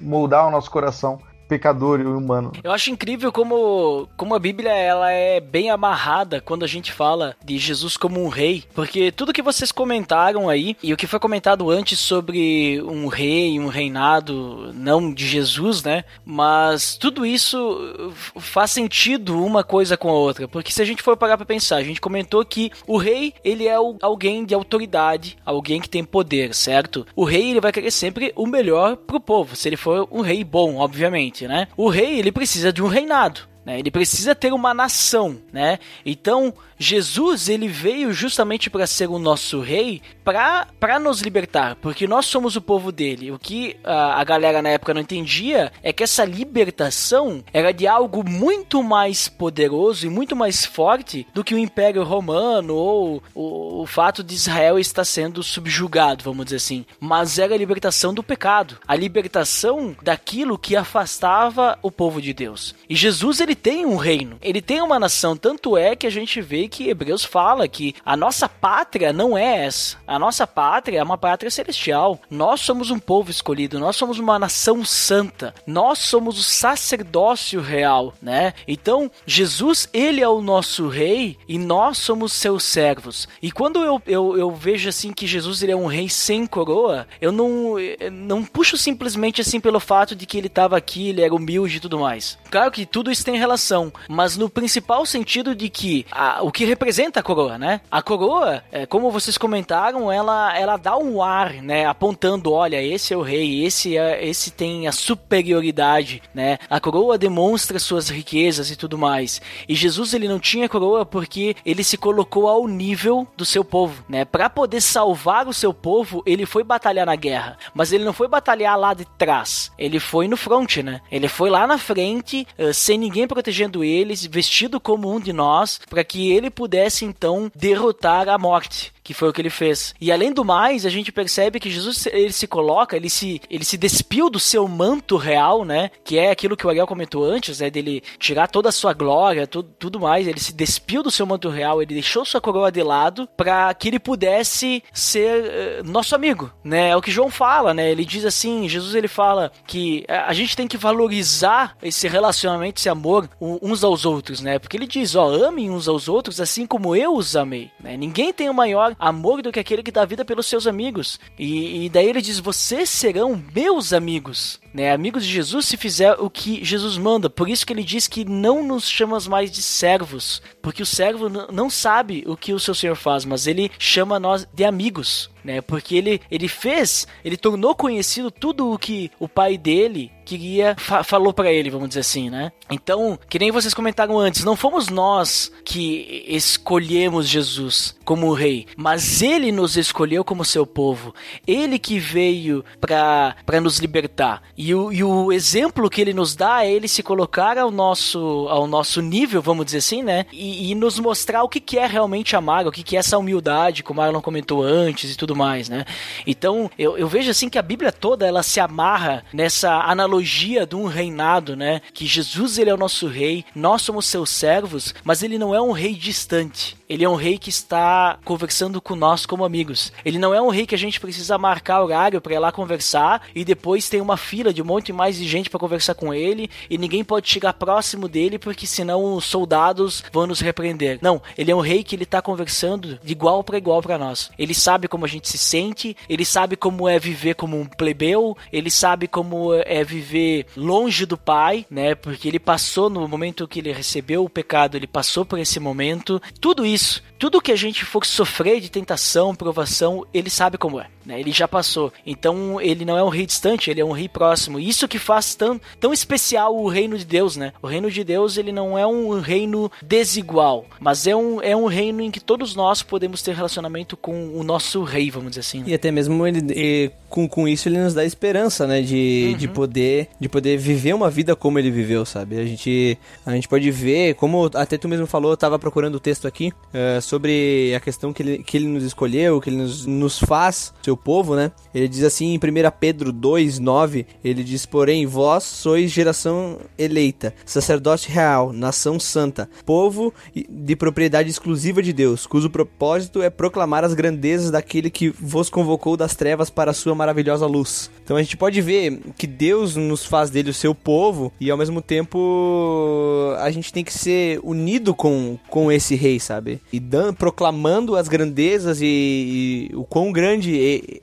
moldar o nosso coração pecador e humano. Eu acho incrível como, como a Bíblia ela é bem amarrada quando a gente fala de Jesus como um rei, porque tudo que vocês comentaram aí e o que foi comentado antes sobre um rei, um reinado não de Jesus, né? Mas tudo isso faz sentido uma coisa com a outra, porque se a gente for parar para pensar, a gente comentou que o rei, ele é alguém de autoridade, alguém que tem poder, certo? O rei ele vai querer sempre o melhor pro povo, se ele for um rei bom, obviamente né? O rei, ele precisa de um reinado. Né? Ele precisa ter uma nação, né? Então, Jesus, ele veio justamente para ser o nosso rei, para nos libertar, porque nós somos o povo dele. O que a, a galera na época não entendia é que essa libertação era de algo muito mais poderoso e muito mais forte do que o Império Romano ou o, o fato de Israel estar sendo subjugado, vamos dizer assim. Mas era a libertação do pecado, a libertação daquilo que afastava o povo de Deus. E Jesus, ele tem um reino, ele tem uma nação. Tanto é que a gente vê que Hebreus fala que a nossa pátria não é essa. A nossa pátria é uma pátria celestial. Nós somos um povo escolhido, nós somos uma nação santa, nós somos o sacerdócio real, né? Então, Jesus, ele é o nosso rei e nós somos seus servos. E quando eu, eu, eu vejo assim que Jesus ele é um rei sem coroa, eu não, eu não puxo simplesmente assim pelo fato de que ele estava aqui, ele era humilde e tudo mais. Claro que tudo isso tem relação, mas no principal sentido de que a, o que representa a coroa, né? A coroa, é, como vocês comentaram, ela, ela dá um ar, né? Apontando, olha, esse é o rei, esse é, esse tem a superioridade, né? A coroa demonstra suas riquezas e tudo mais. E Jesus ele não tinha coroa porque ele se colocou ao nível do seu povo, né? Para poder salvar o seu povo, ele foi batalhar na guerra, mas ele não foi batalhar lá de trás. Ele foi no front, né? Ele foi lá na frente, uh, sem ninguém protegendo eles, vestido como um de nós, para que ele pudesse então derrotar a morte que foi o que ele fez. E além do mais, a gente percebe que Jesus ele se coloca, ele se, ele se despiu do seu manto real, né? Que é aquilo que o Ariel comentou antes, né? Dele tirar toda a sua glória, tudo, tudo mais. Ele se despiu do seu manto real, ele deixou sua coroa de lado para que ele pudesse ser uh, nosso amigo, né? É o que João fala, né? Ele diz assim, Jesus ele fala que a gente tem que valorizar esse relacionamento, esse amor uns aos outros, né? Porque ele diz, ó, amem uns aos outros assim como eu os amei, né? Ninguém tem o maior amor do que aquele que dá vida pelos seus amigos. E, e daí ele diz: Vocês serão meus amigos. Né? Amigos de Jesus se fizer o que Jesus manda. Por isso que ele diz que não nos chamas mais de servos. Porque o servo não sabe o que o seu senhor faz, mas ele chama nós de amigos. Né? Porque ele, ele fez, ele tornou conhecido tudo o que o pai dele queria fa falou para ele, vamos dizer assim, né? Então, que nem vocês comentaram antes, não fomos nós que escolhemos Jesus como rei, mas ele nos escolheu como seu povo. Ele que veio para nos libertar. E o, e o exemplo que ele nos dá é ele se colocar ao nosso ao nosso nível, vamos dizer assim, né? E, e nos mostrar o que, que é realmente amar, o que, que é essa humildade, como a Marlon comentou antes e tudo mais, né? Então, eu, eu vejo assim que a Bíblia toda ela se amarra nessa analogia de um reinado, né? Que Jesus ele é o nosso rei, nós somos seus servos, mas ele não é um rei distante. Ele é um rei que está conversando com nós como amigos. Ele não é um rei que a gente precisa marcar horário para ir lá conversar e depois tem uma fila de um monte mais de gente para conversar com ele e ninguém pode chegar próximo dele porque senão os soldados vão nos repreender. Não, ele é um rei que ele está conversando de igual para igual para nós. Ele sabe como a gente se sente, ele sabe como é viver como um plebeu, ele sabe como é viver longe do pai, né? Porque ele passou no momento que ele recebeu o pecado, ele passou por esse momento. Tudo isso. Tudo que a gente for sofrer de tentação, provação, ele sabe como é. Né? Ele já passou. Então ele não é um rei distante, ele é um rei próximo. Isso que faz tão, tão especial o reino de Deus, né? O reino de Deus ele não é um reino desigual, mas é um, é um reino em que todos nós podemos ter relacionamento com o nosso rei, vamos dizer assim. Né? E até mesmo ele, e, com, com isso ele nos dá esperança, né? De, uhum. de, poder, de poder viver uma vida como ele viveu, sabe? A gente, a gente pode ver, como até tu mesmo falou, eu tava procurando o texto aqui, uh, sobre a questão que ele, que ele nos escolheu, que ele nos, nos faz, seu povo, né? Ele diz assim em 1 Pedro 2, 9, ele diz, porém, vós sois geração eleita, sacerdote real, nação santa, povo de propriedade exclusiva de Deus, cujo propósito é proclamar as grandezas daquele que vos convocou das trevas para a sua maravilhosa luz. Então a gente pode ver que Deus nos faz dele o seu povo e ao mesmo tempo a gente tem que ser unido com, com esse rei, sabe? E dan, proclamando as grandezas e, e o quão grande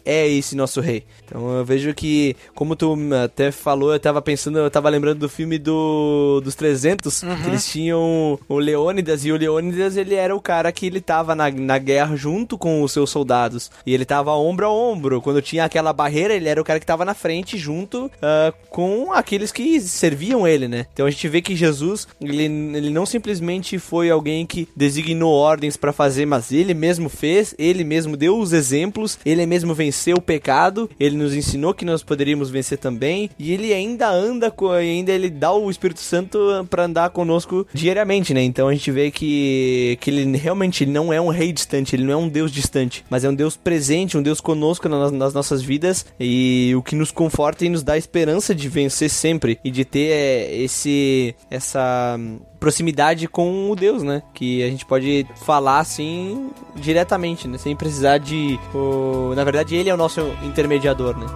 é, é, esse nosso rei. Então eu vejo que, como tu até falou, eu tava pensando, eu tava lembrando do filme do, dos 300, uhum. que eles tinham o Leônidas, e o Leônidas ele era o cara que ele tava na, na guerra junto com os seus soldados. E ele tava ombro a ombro. Quando tinha aquela barreira, ele era o cara que tava na frente junto uh, com aqueles que serviam ele, né? Então a gente vê que Jesus, ele, ele não simplesmente foi alguém que designou ordens pra fazer, mas ele mesmo fez, ele mesmo deu os exemplos, ele mesmo venceu o pecado, ele nos ensinou que nós poderíamos vencer também, e ele ainda anda ainda ele dá o Espírito Santo para andar conosco diariamente, né? Então a gente vê que, que ele realmente não é um rei distante, ele não é um Deus distante, mas é um Deus presente, um Deus conosco nas, nas nossas vidas e o que nos conforta e nos dá esperança de vencer sempre e de ter é, esse essa proximidade com o Deus, né? Que a gente pode falar assim diretamente, né? Sem precisar de. O... Na verdade, ele é o nosso intermediador, né?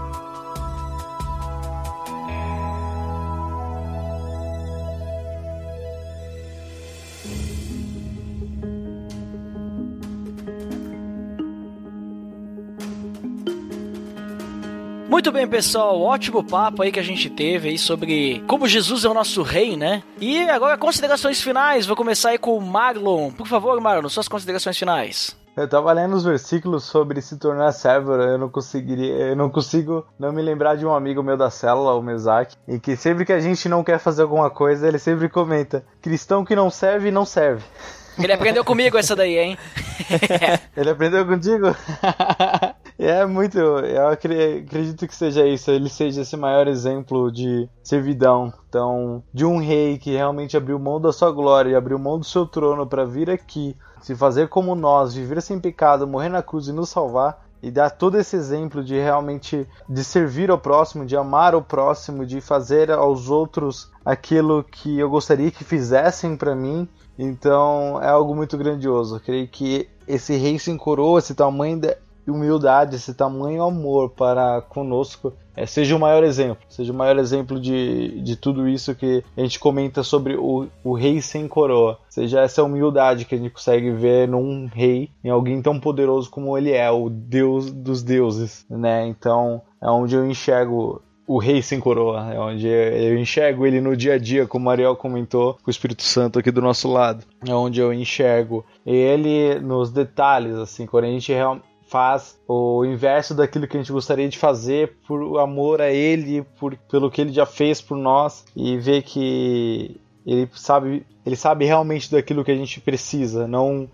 Muito bem, pessoal, ótimo papo aí que a gente teve aí sobre como Jesus é o nosso rei, né? E agora considerações finais, vou começar aí com o Marlon. Por favor, Marlon, suas considerações finais. Eu tava lendo os versículos sobre se tornar servo, eu não conseguiria, eu não consigo não me lembrar de um amigo meu da célula, o Mesak, e que sempre que a gente não quer fazer alguma coisa, ele sempre comenta: cristão que não serve, não serve. Ele aprendeu comigo essa daí, hein? ele aprendeu contigo? é muito. Eu acredito que seja isso. Ele seja esse maior exemplo de servidão. Então, de um rei que realmente abriu mão da sua glória e abriu mão do seu trono para vir aqui, se fazer como nós, viver sem pecado, morrer na cruz e nos salvar. E dar todo esse exemplo de realmente de servir ao próximo, de amar o próximo, de fazer aos outros aquilo que eu gostaria que fizessem para mim então é algo muito grandioso. Eu creio que esse rei se encoroa, esse tamanho de humildade, esse tamanho amor para conosco, é, seja o maior exemplo. Seja o maior exemplo de, de tudo isso que a gente comenta sobre o, o rei sem coroa. Seja essa humildade que a gente consegue ver num rei, em alguém tão poderoso como ele é, o Deus dos deuses, né? Então é onde eu enxergo o rei sem coroa, é onde eu enxergo ele no dia a dia, como o Ariel comentou, com o Espírito Santo aqui do nosso lado. É onde eu enxergo ele nos detalhes, assim, quando a gente faz o inverso daquilo que a gente gostaria de fazer por amor a ele, por, pelo que ele já fez por nós e ver que ele sabe ele sabe realmente daquilo que a gente precisa, não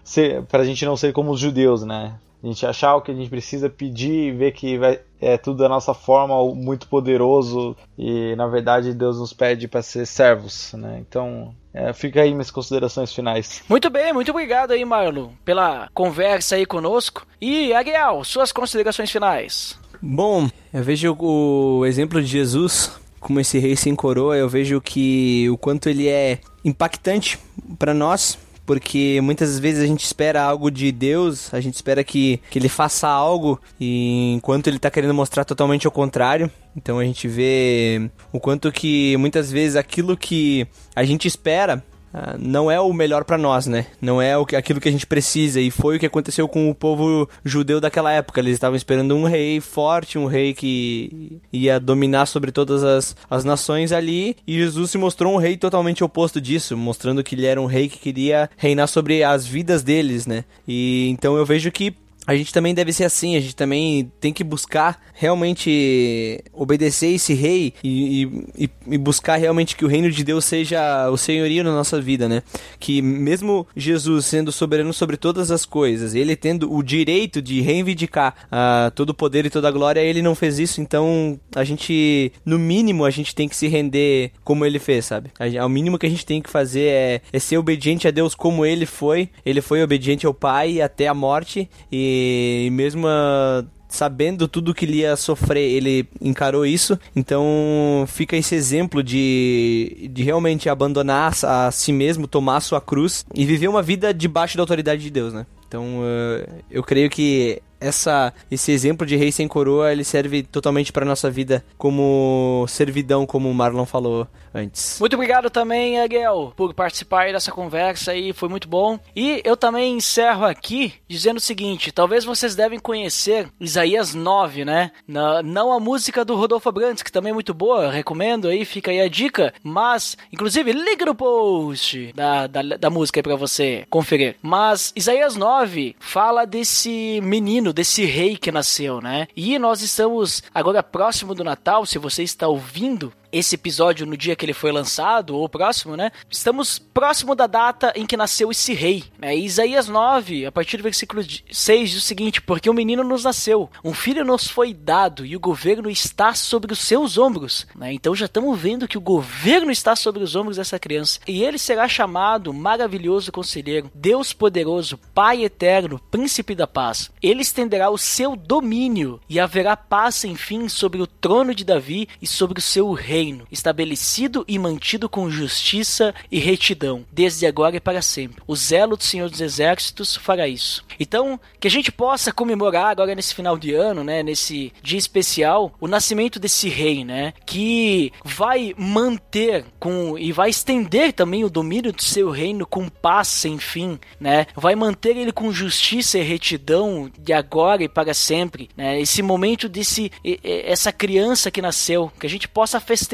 para a gente não ser como os judeus, né? A gente achar o que a gente precisa pedir e ver que vai, é tudo da nossa forma muito poderoso e na verdade Deus nos pede para ser servos, né? Então é, fica aí minhas considerações finais. Muito bem, muito obrigado aí, Marlon, pela conversa aí conosco. E Ariel, suas considerações finais. Bom, eu vejo o exemplo de Jesus como esse rei sem coroa, eu vejo que o quanto ele é impactante para nós, porque muitas vezes a gente espera algo de Deus, a gente espera que, que ele faça algo e enquanto ele está querendo mostrar totalmente o contrário. Então a gente vê o quanto que muitas vezes aquilo que a gente espera ah, não é o melhor para nós, né? Não é o que, aquilo que a gente precisa. E foi o que aconteceu com o povo judeu daquela época. Eles estavam esperando um rei forte, um rei que ia dominar sobre todas as, as nações ali. E Jesus se mostrou um rei totalmente oposto disso, mostrando que ele era um rei que queria reinar sobre as vidas deles, né? E então eu vejo que a gente também deve ser assim, a gente também tem que buscar realmente obedecer esse rei e, e, e, buscar realmente que o reino de Deus seja o senhorio na nossa vida, né? Que mesmo Jesus sendo soberano sobre todas as coisas, ele tendo o direito de reivindicar uh, todo o poder e toda a glória, ele não fez isso, então a gente, no mínimo, a gente tem que se render como ele fez, sabe? O mínimo que a gente tem que fazer é, é ser obediente a Deus como ele foi, ele foi obediente ao Pai até a morte e e mesmo uh, sabendo tudo que ele ia sofrer, ele encarou isso. Então fica esse exemplo de, de realmente abandonar a si mesmo, tomar a sua cruz e viver uma vida debaixo da autoridade de Deus, né? Então uh, eu creio que essa, esse exemplo de rei sem coroa ele serve totalmente para nossa vida como servidão, como o Marlon falou antes. Muito obrigado também, Ariel, por participar dessa conversa aí, foi muito bom. E eu também encerro aqui dizendo o seguinte: talvez vocês devem conhecer Isaías 9, né? Na, não a música do Rodolfo Abrantes, que também é muito boa, recomendo aí, fica aí a dica. Mas, inclusive, liga no post da, da, da música aí pra você conferir. Mas Isaías 9 fala desse menino, desse rei que nasceu, né? E nós estamos agora próximo do Natal, se você está ouvindo esse episódio no dia que ele foi lançado, ou próximo, né? Estamos próximo da data em que nasceu esse rei. Né? Isaías 9, a partir do versículo 6, diz o seguinte: Porque um menino nos nasceu, um filho nos foi dado, e o governo está sobre os seus ombros. Né? Então já estamos vendo que o governo está sobre os ombros dessa criança. E ele será chamado maravilhoso conselheiro, Deus poderoso, Pai eterno, príncipe da paz. Ele estenderá o seu domínio e haverá paz sem fim sobre o trono de Davi e sobre o seu reino, estabelecido e mantido com justiça e retidão, desde agora e para sempre. O zelo do Senhor dos Exércitos fará isso. Então, que a gente possa comemorar agora nesse final de ano, né, nesse dia especial, o nascimento desse rei, né, que vai manter com e vai estender também o domínio do seu reino com paz sem fim, né? Vai manter ele com justiça e retidão de agora e para sempre, né? Esse momento desse essa criança que nasceu, que a gente possa festejar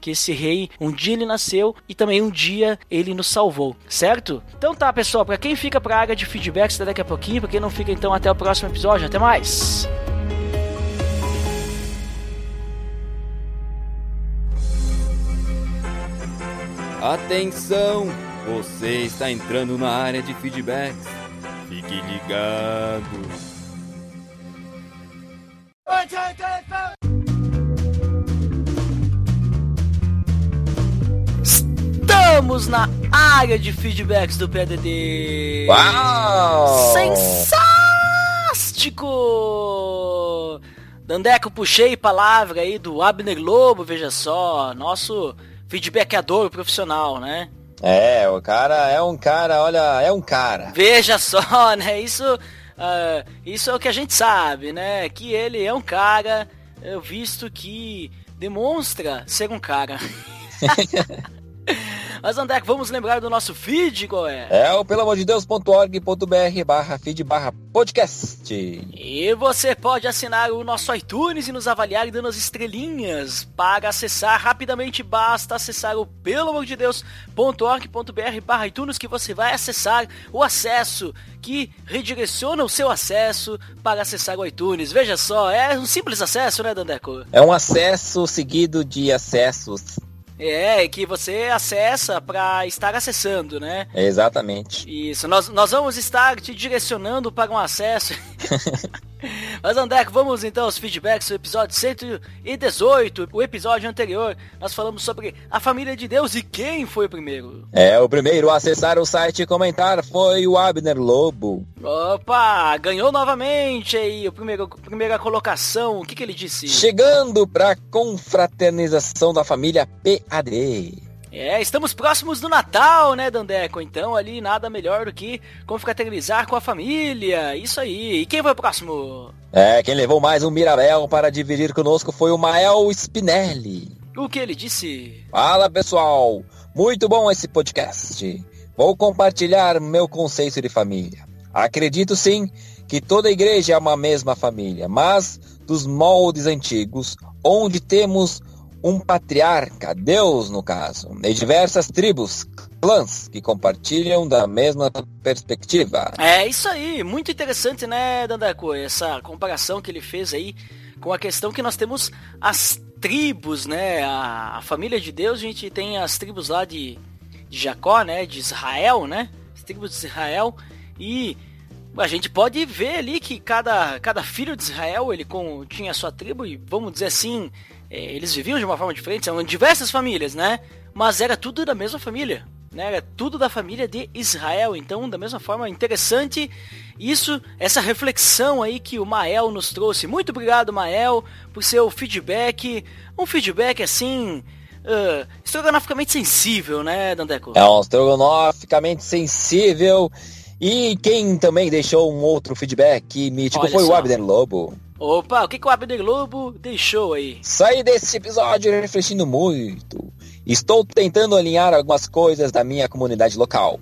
que esse rei um dia ele nasceu e também um dia ele nos salvou, certo? Então tá, pessoal, para quem fica para a área de feedbacks daqui a pouquinho, para quem não fica então até o próximo episódio, até mais. Atenção! Você está entrando na área de feedbacks. Fique ligado. Estamos na área de feedbacks do PDD. Uau! Sensástico! Dandeco, puxei palavra aí do Abner Lobo, veja só, nosso feedbackador profissional, né? É, o cara é um cara, olha, é um cara. Veja só, né? Isso, uh, isso é o que a gente sabe, né? Que ele é um cara, visto que demonstra ser um cara. Mas André, vamos lembrar do nosso feed, qual é? É o pelamordedeus.org.br barra feed barra podcast. E você pode assinar o nosso iTunes e nos avaliar dando as estrelinhas. Para acessar rapidamente, basta acessar o pelamordedeus.org.br barra iTunes que você vai acessar o acesso que redireciona o seu acesso para acessar o iTunes. Veja só, é um simples acesso, né, Dandeco? É um acesso seguido de acessos é, que você acessa para estar acessando, né? Exatamente. Isso, nós, nós vamos estar te direcionando para um acesso. Mas André, vamos então aos feedbacks do episódio 118. O episódio anterior, nós falamos sobre a família de Deus e quem foi o primeiro. É, o primeiro a acessar o site e comentar foi o Abner Lobo. Opa, ganhou novamente aí, a primeiro, primeira colocação. O que, que ele disse? Chegando para confraternização da família PAD. É, estamos próximos do Natal, né, Dandeco? Então ali nada melhor do que confraternizar com a família. Isso aí. E quem foi o próximo? É, quem levou mais um Mirabel para dividir conosco foi o Mael Spinelli. O que ele disse? Fala, pessoal. Muito bom esse podcast. Vou compartilhar meu conceito de família. Acredito sim que toda igreja é uma mesma família, mas dos moldes antigos, onde temos um patriarca, Deus no caso, e diversas tribos, clãs que compartilham da mesma perspectiva. É isso aí, muito interessante, né, Dandaco? Essa comparação que ele fez aí com a questão que nós temos as tribos, né? A, a família de Deus, a gente tem as tribos lá de, de Jacó, né? De Israel, né? As tribos de Israel e a gente pode ver ali que cada, cada filho de Israel ele com, tinha a sua tribo e vamos dizer assim é, eles viviam de uma forma diferente, são diversas famílias, né? Mas era tudo da mesma família, né? Era tudo da família de Israel, então da mesma forma interessante isso, essa reflexão aí que o Mael nos trouxe. Muito obrigado, Mael, por seu feedback, um feedback assim uh, estrogonoficamente sensível, né, Dandeco? É um estrogonoficamente sensível. E quem também deixou um outro feedback mítico Olha foi só. o Abner Lobo. Opa, o que, que o Abner Globo deixou aí? Saí desse episódio refletindo muito. Estou tentando alinhar algumas coisas da minha comunidade local.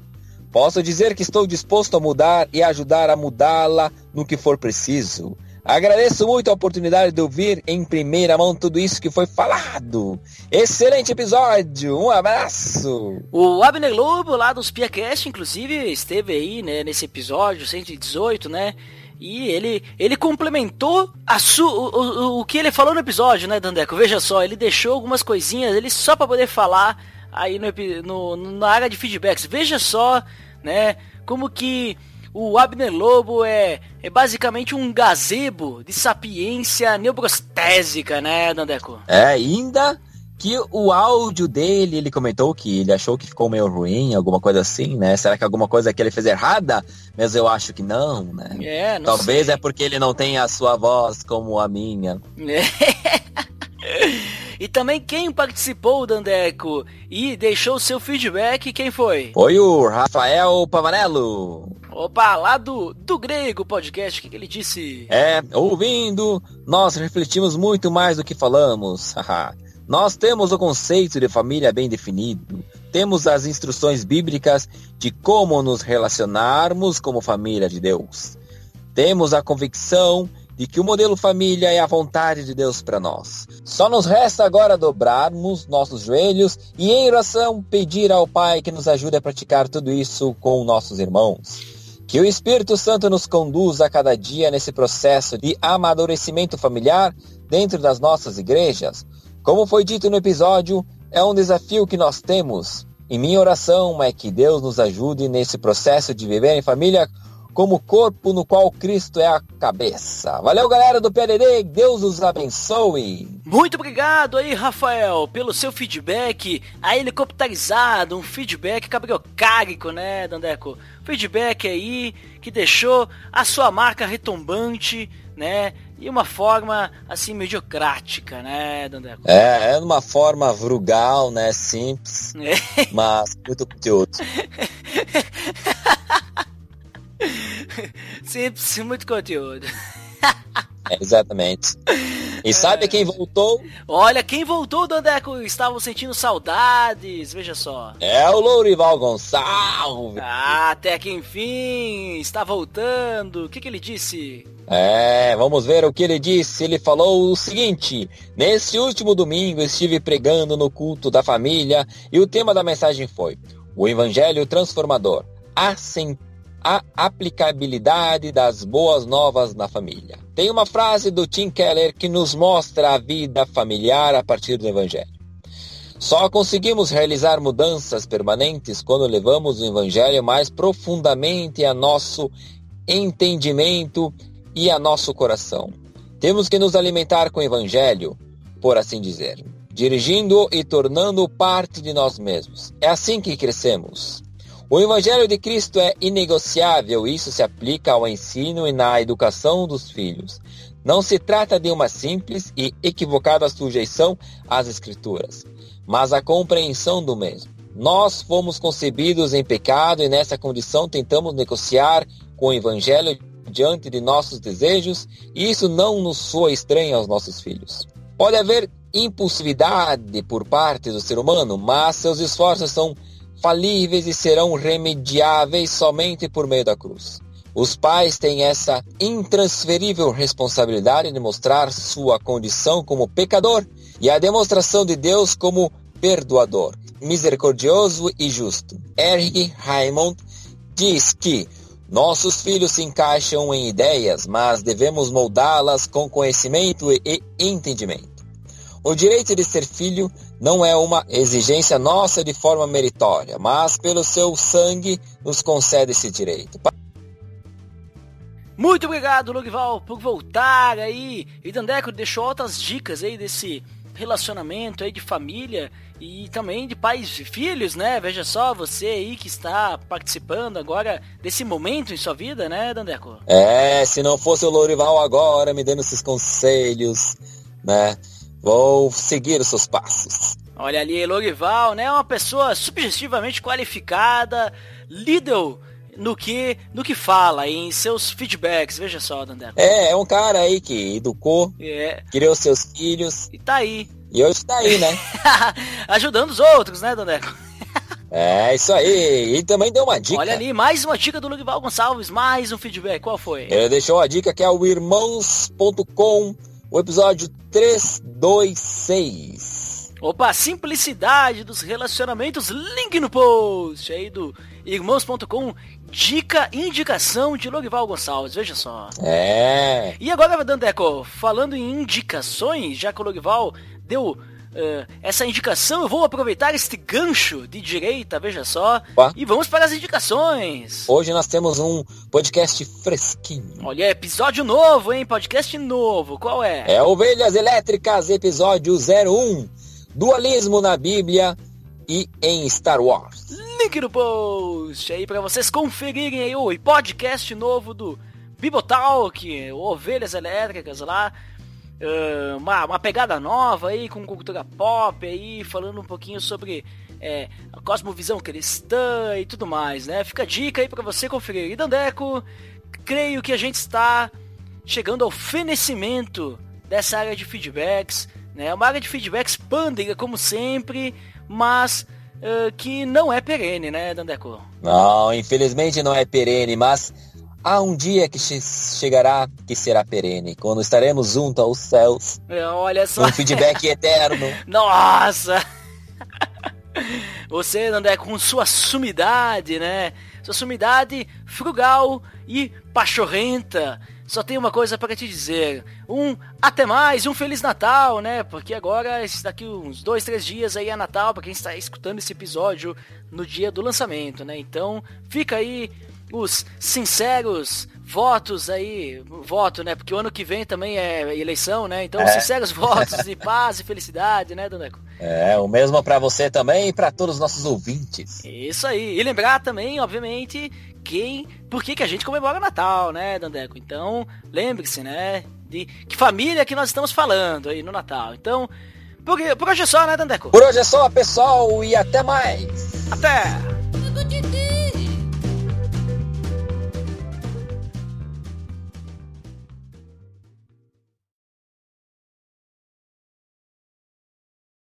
Posso dizer que estou disposto a mudar e ajudar a mudá-la no que for preciso. Agradeço muito a oportunidade de ouvir em primeira mão tudo isso que foi falado. Excelente episódio, um abraço. O Abner Lobo, lá dos PiaCast, inclusive, esteve aí, né, nesse episódio 118, né? E ele, ele complementou a su, o, o, o que ele falou no episódio, né, Dandeco? Veja só, ele deixou algumas coisinhas ele só para poder falar aí no, no, na área de feedbacks. Veja só, né, como que o Abner Lobo é, é basicamente um gazebo de sapiência neurostésica, né, Dandeco? É, ainda que o áudio dele, ele comentou que ele achou que ficou meio ruim, alguma coisa assim, né? Será que alguma coisa que ele fez errada? Mas eu acho que não, né? É, não Talvez sei. é porque ele não tem a sua voz como a minha. e também quem participou, Dandeco, e deixou seu feedback, quem foi? Foi o Rafael Pavanello. Opa, lá do, do Grego Podcast, o que, que ele disse? É, ouvindo, nós refletimos muito mais do que falamos. Nós temos o conceito de família bem definido, temos as instruções bíblicas de como nos relacionarmos como família de Deus. Temos a convicção de que o modelo família é a vontade de Deus para nós. Só nos resta agora dobrarmos nossos joelhos e em oração pedir ao Pai que nos ajude a praticar tudo isso com nossos irmãos. Que o Espírito Santo nos conduza a cada dia nesse processo de amadurecimento familiar dentro das nossas igrejas. Como foi dito no episódio, é um desafio que nós temos. E minha oração é que Deus nos ajude nesse processo de viver em família como corpo no qual Cristo é a cabeça. Valeu, galera do PLD, Deus os abençoe. Muito obrigado aí, Rafael, pelo seu feedback a helicopterizado, um feedback cabriocárico, né, Dandeco? Feedback aí que deixou a sua marca retumbante, né? E uma forma assim mediocrática, né, Dandeco? É, é uma forma frugal, né, simples, É. mas muito conteúdo. Simples, muito conteúdo. É, exatamente. E sabe quem voltou? Olha, quem voltou, Dandeco, estavam sentindo saudades, veja só. É o Lourival Gonçalves. Ah, até que enfim, está voltando. O que, que ele disse? É, vamos ver o que ele disse. Ele falou o seguinte: Nesse último domingo estive pregando no culto da família e o tema da mensagem foi o Evangelho Transformador, a, a aplicabilidade das boas novas na família. Tem uma frase do Tim Keller que nos mostra a vida familiar a partir do Evangelho. Só conseguimos realizar mudanças permanentes quando levamos o Evangelho mais profundamente a nosso entendimento e a nosso coração. Temos que nos alimentar com o Evangelho, por assim dizer, dirigindo e tornando parte de nós mesmos. É assim que crescemos. O Evangelho de Cristo é inegociável, isso se aplica ao ensino e na educação dos filhos. Não se trata de uma simples e equivocada sujeição às Escrituras, mas a compreensão do mesmo. Nós fomos concebidos em pecado e nessa condição tentamos negociar com o Evangelho diante de nossos desejos e isso não nos soa estranho aos nossos filhos. Pode haver impulsividade por parte do ser humano, mas seus esforços são falíveis e serão remediáveis somente por meio da cruz. Os pais têm essa intransferível responsabilidade de mostrar sua condição como pecador e a demonstração de Deus como perdoador, misericordioso e justo. Eric Raymond diz que nossos filhos se encaixam em ideias, mas devemos moldá-las com conhecimento e entendimento. O direito de ser filho não é uma exigência nossa de forma meritória, mas pelo seu sangue nos concede esse direito. Muito obrigado, Lugval, por voltar aí. E Dandeco deixou outras dicas aí desse relacionamento aí de família e também de pais e filhos, né? Veja só, você aí que está participando agora desse momento em sua vida, né, Dandeco? É, se não fosse o Lourival agora me dando esses conselhos, né? Vou seguir os seus passos. Olha ali, Lorival, né? Uma pessoa subjetivamente qualificada, líder no que, no que fala, em seus feedbacks. Veja só, Dandeco. É, é um cara aí que educou, É, criou seus filhos e tá aí. e hoje tá aí, né? Ajudando os outros, né, Dandeco? É, isso aí. E também deu uma dica. Olha ali, mais uma dica do Lorival Gonçalves, mais um feedback. Qual foi? Ele deixou a dica que é o irmãos.com, o episódio 326. Opa, simplicidade dos relacionamentos, link no post aí do irmãos.com, dica, indicação de Lorival Gonçalves, veja só. É. E agora, Dandeco, falando em indicações, já que o Lorival deu uh, essa indicação, eu vou aproveitar este gancho de direita, veja só, Opa. e vamos para as indicações. Hoje nós temos um podcast fresquinho. Olha, episódio novo, hein? Podcast novo, qual é? É Ovelhas Elétricas, episódio 01. Dualismo na Bíblia e em Star Wars. Link no post aí para vocês conferirem aí o podcast novo do Bibotalk, Ovelhas Elétricas lá. Uma, uma pegada nova aí com cultura pop aí, falando um pouquinho sobre é, a cosmovisão cristã e tudo mais, né? Fica a dica aí para você conferir. E Dandeco, creio que a gente está chegando ao fenecimento dessa área de feedbacks, né? Uma área de feedbacks pândega, como sempre, mas uh, que não é perene, né, Dandeco? Não, infelizmente não é perene, mas há um dia que che chegará que será perene, quando estaremos junto aos céus. É, olha só. Um feedback eterno. Nossa! Você, André, com sua sumidade, né? Sua sumidade frugal e pachorrenta. Só tem uma coisa para te dizer. Um até mais, um Feliz Natal, né? Porque agora, daqui uns dois, três dias aí é Natal, para quem está escutando esse episódio no dia do lançamento, né? Então, fica aí os sinceros votos aí, voto, né? Porque o ano que vem também é eleição, né? Então, É. sinceros votos de paz e felicidade, né, Doneco? É, o mesmo para você também e para todos os nossos ouvintes. Isso aí. E lembrar também, obviamente, quem, por que, que a gente comemora o Natal, né, Dandeco? Então, lembre-se, né, de que família que nós estamos falando aí no Natal. Então, por, por hoje é só, né, Dandeco? Por hoje é só, pessoal, e até mais. Até!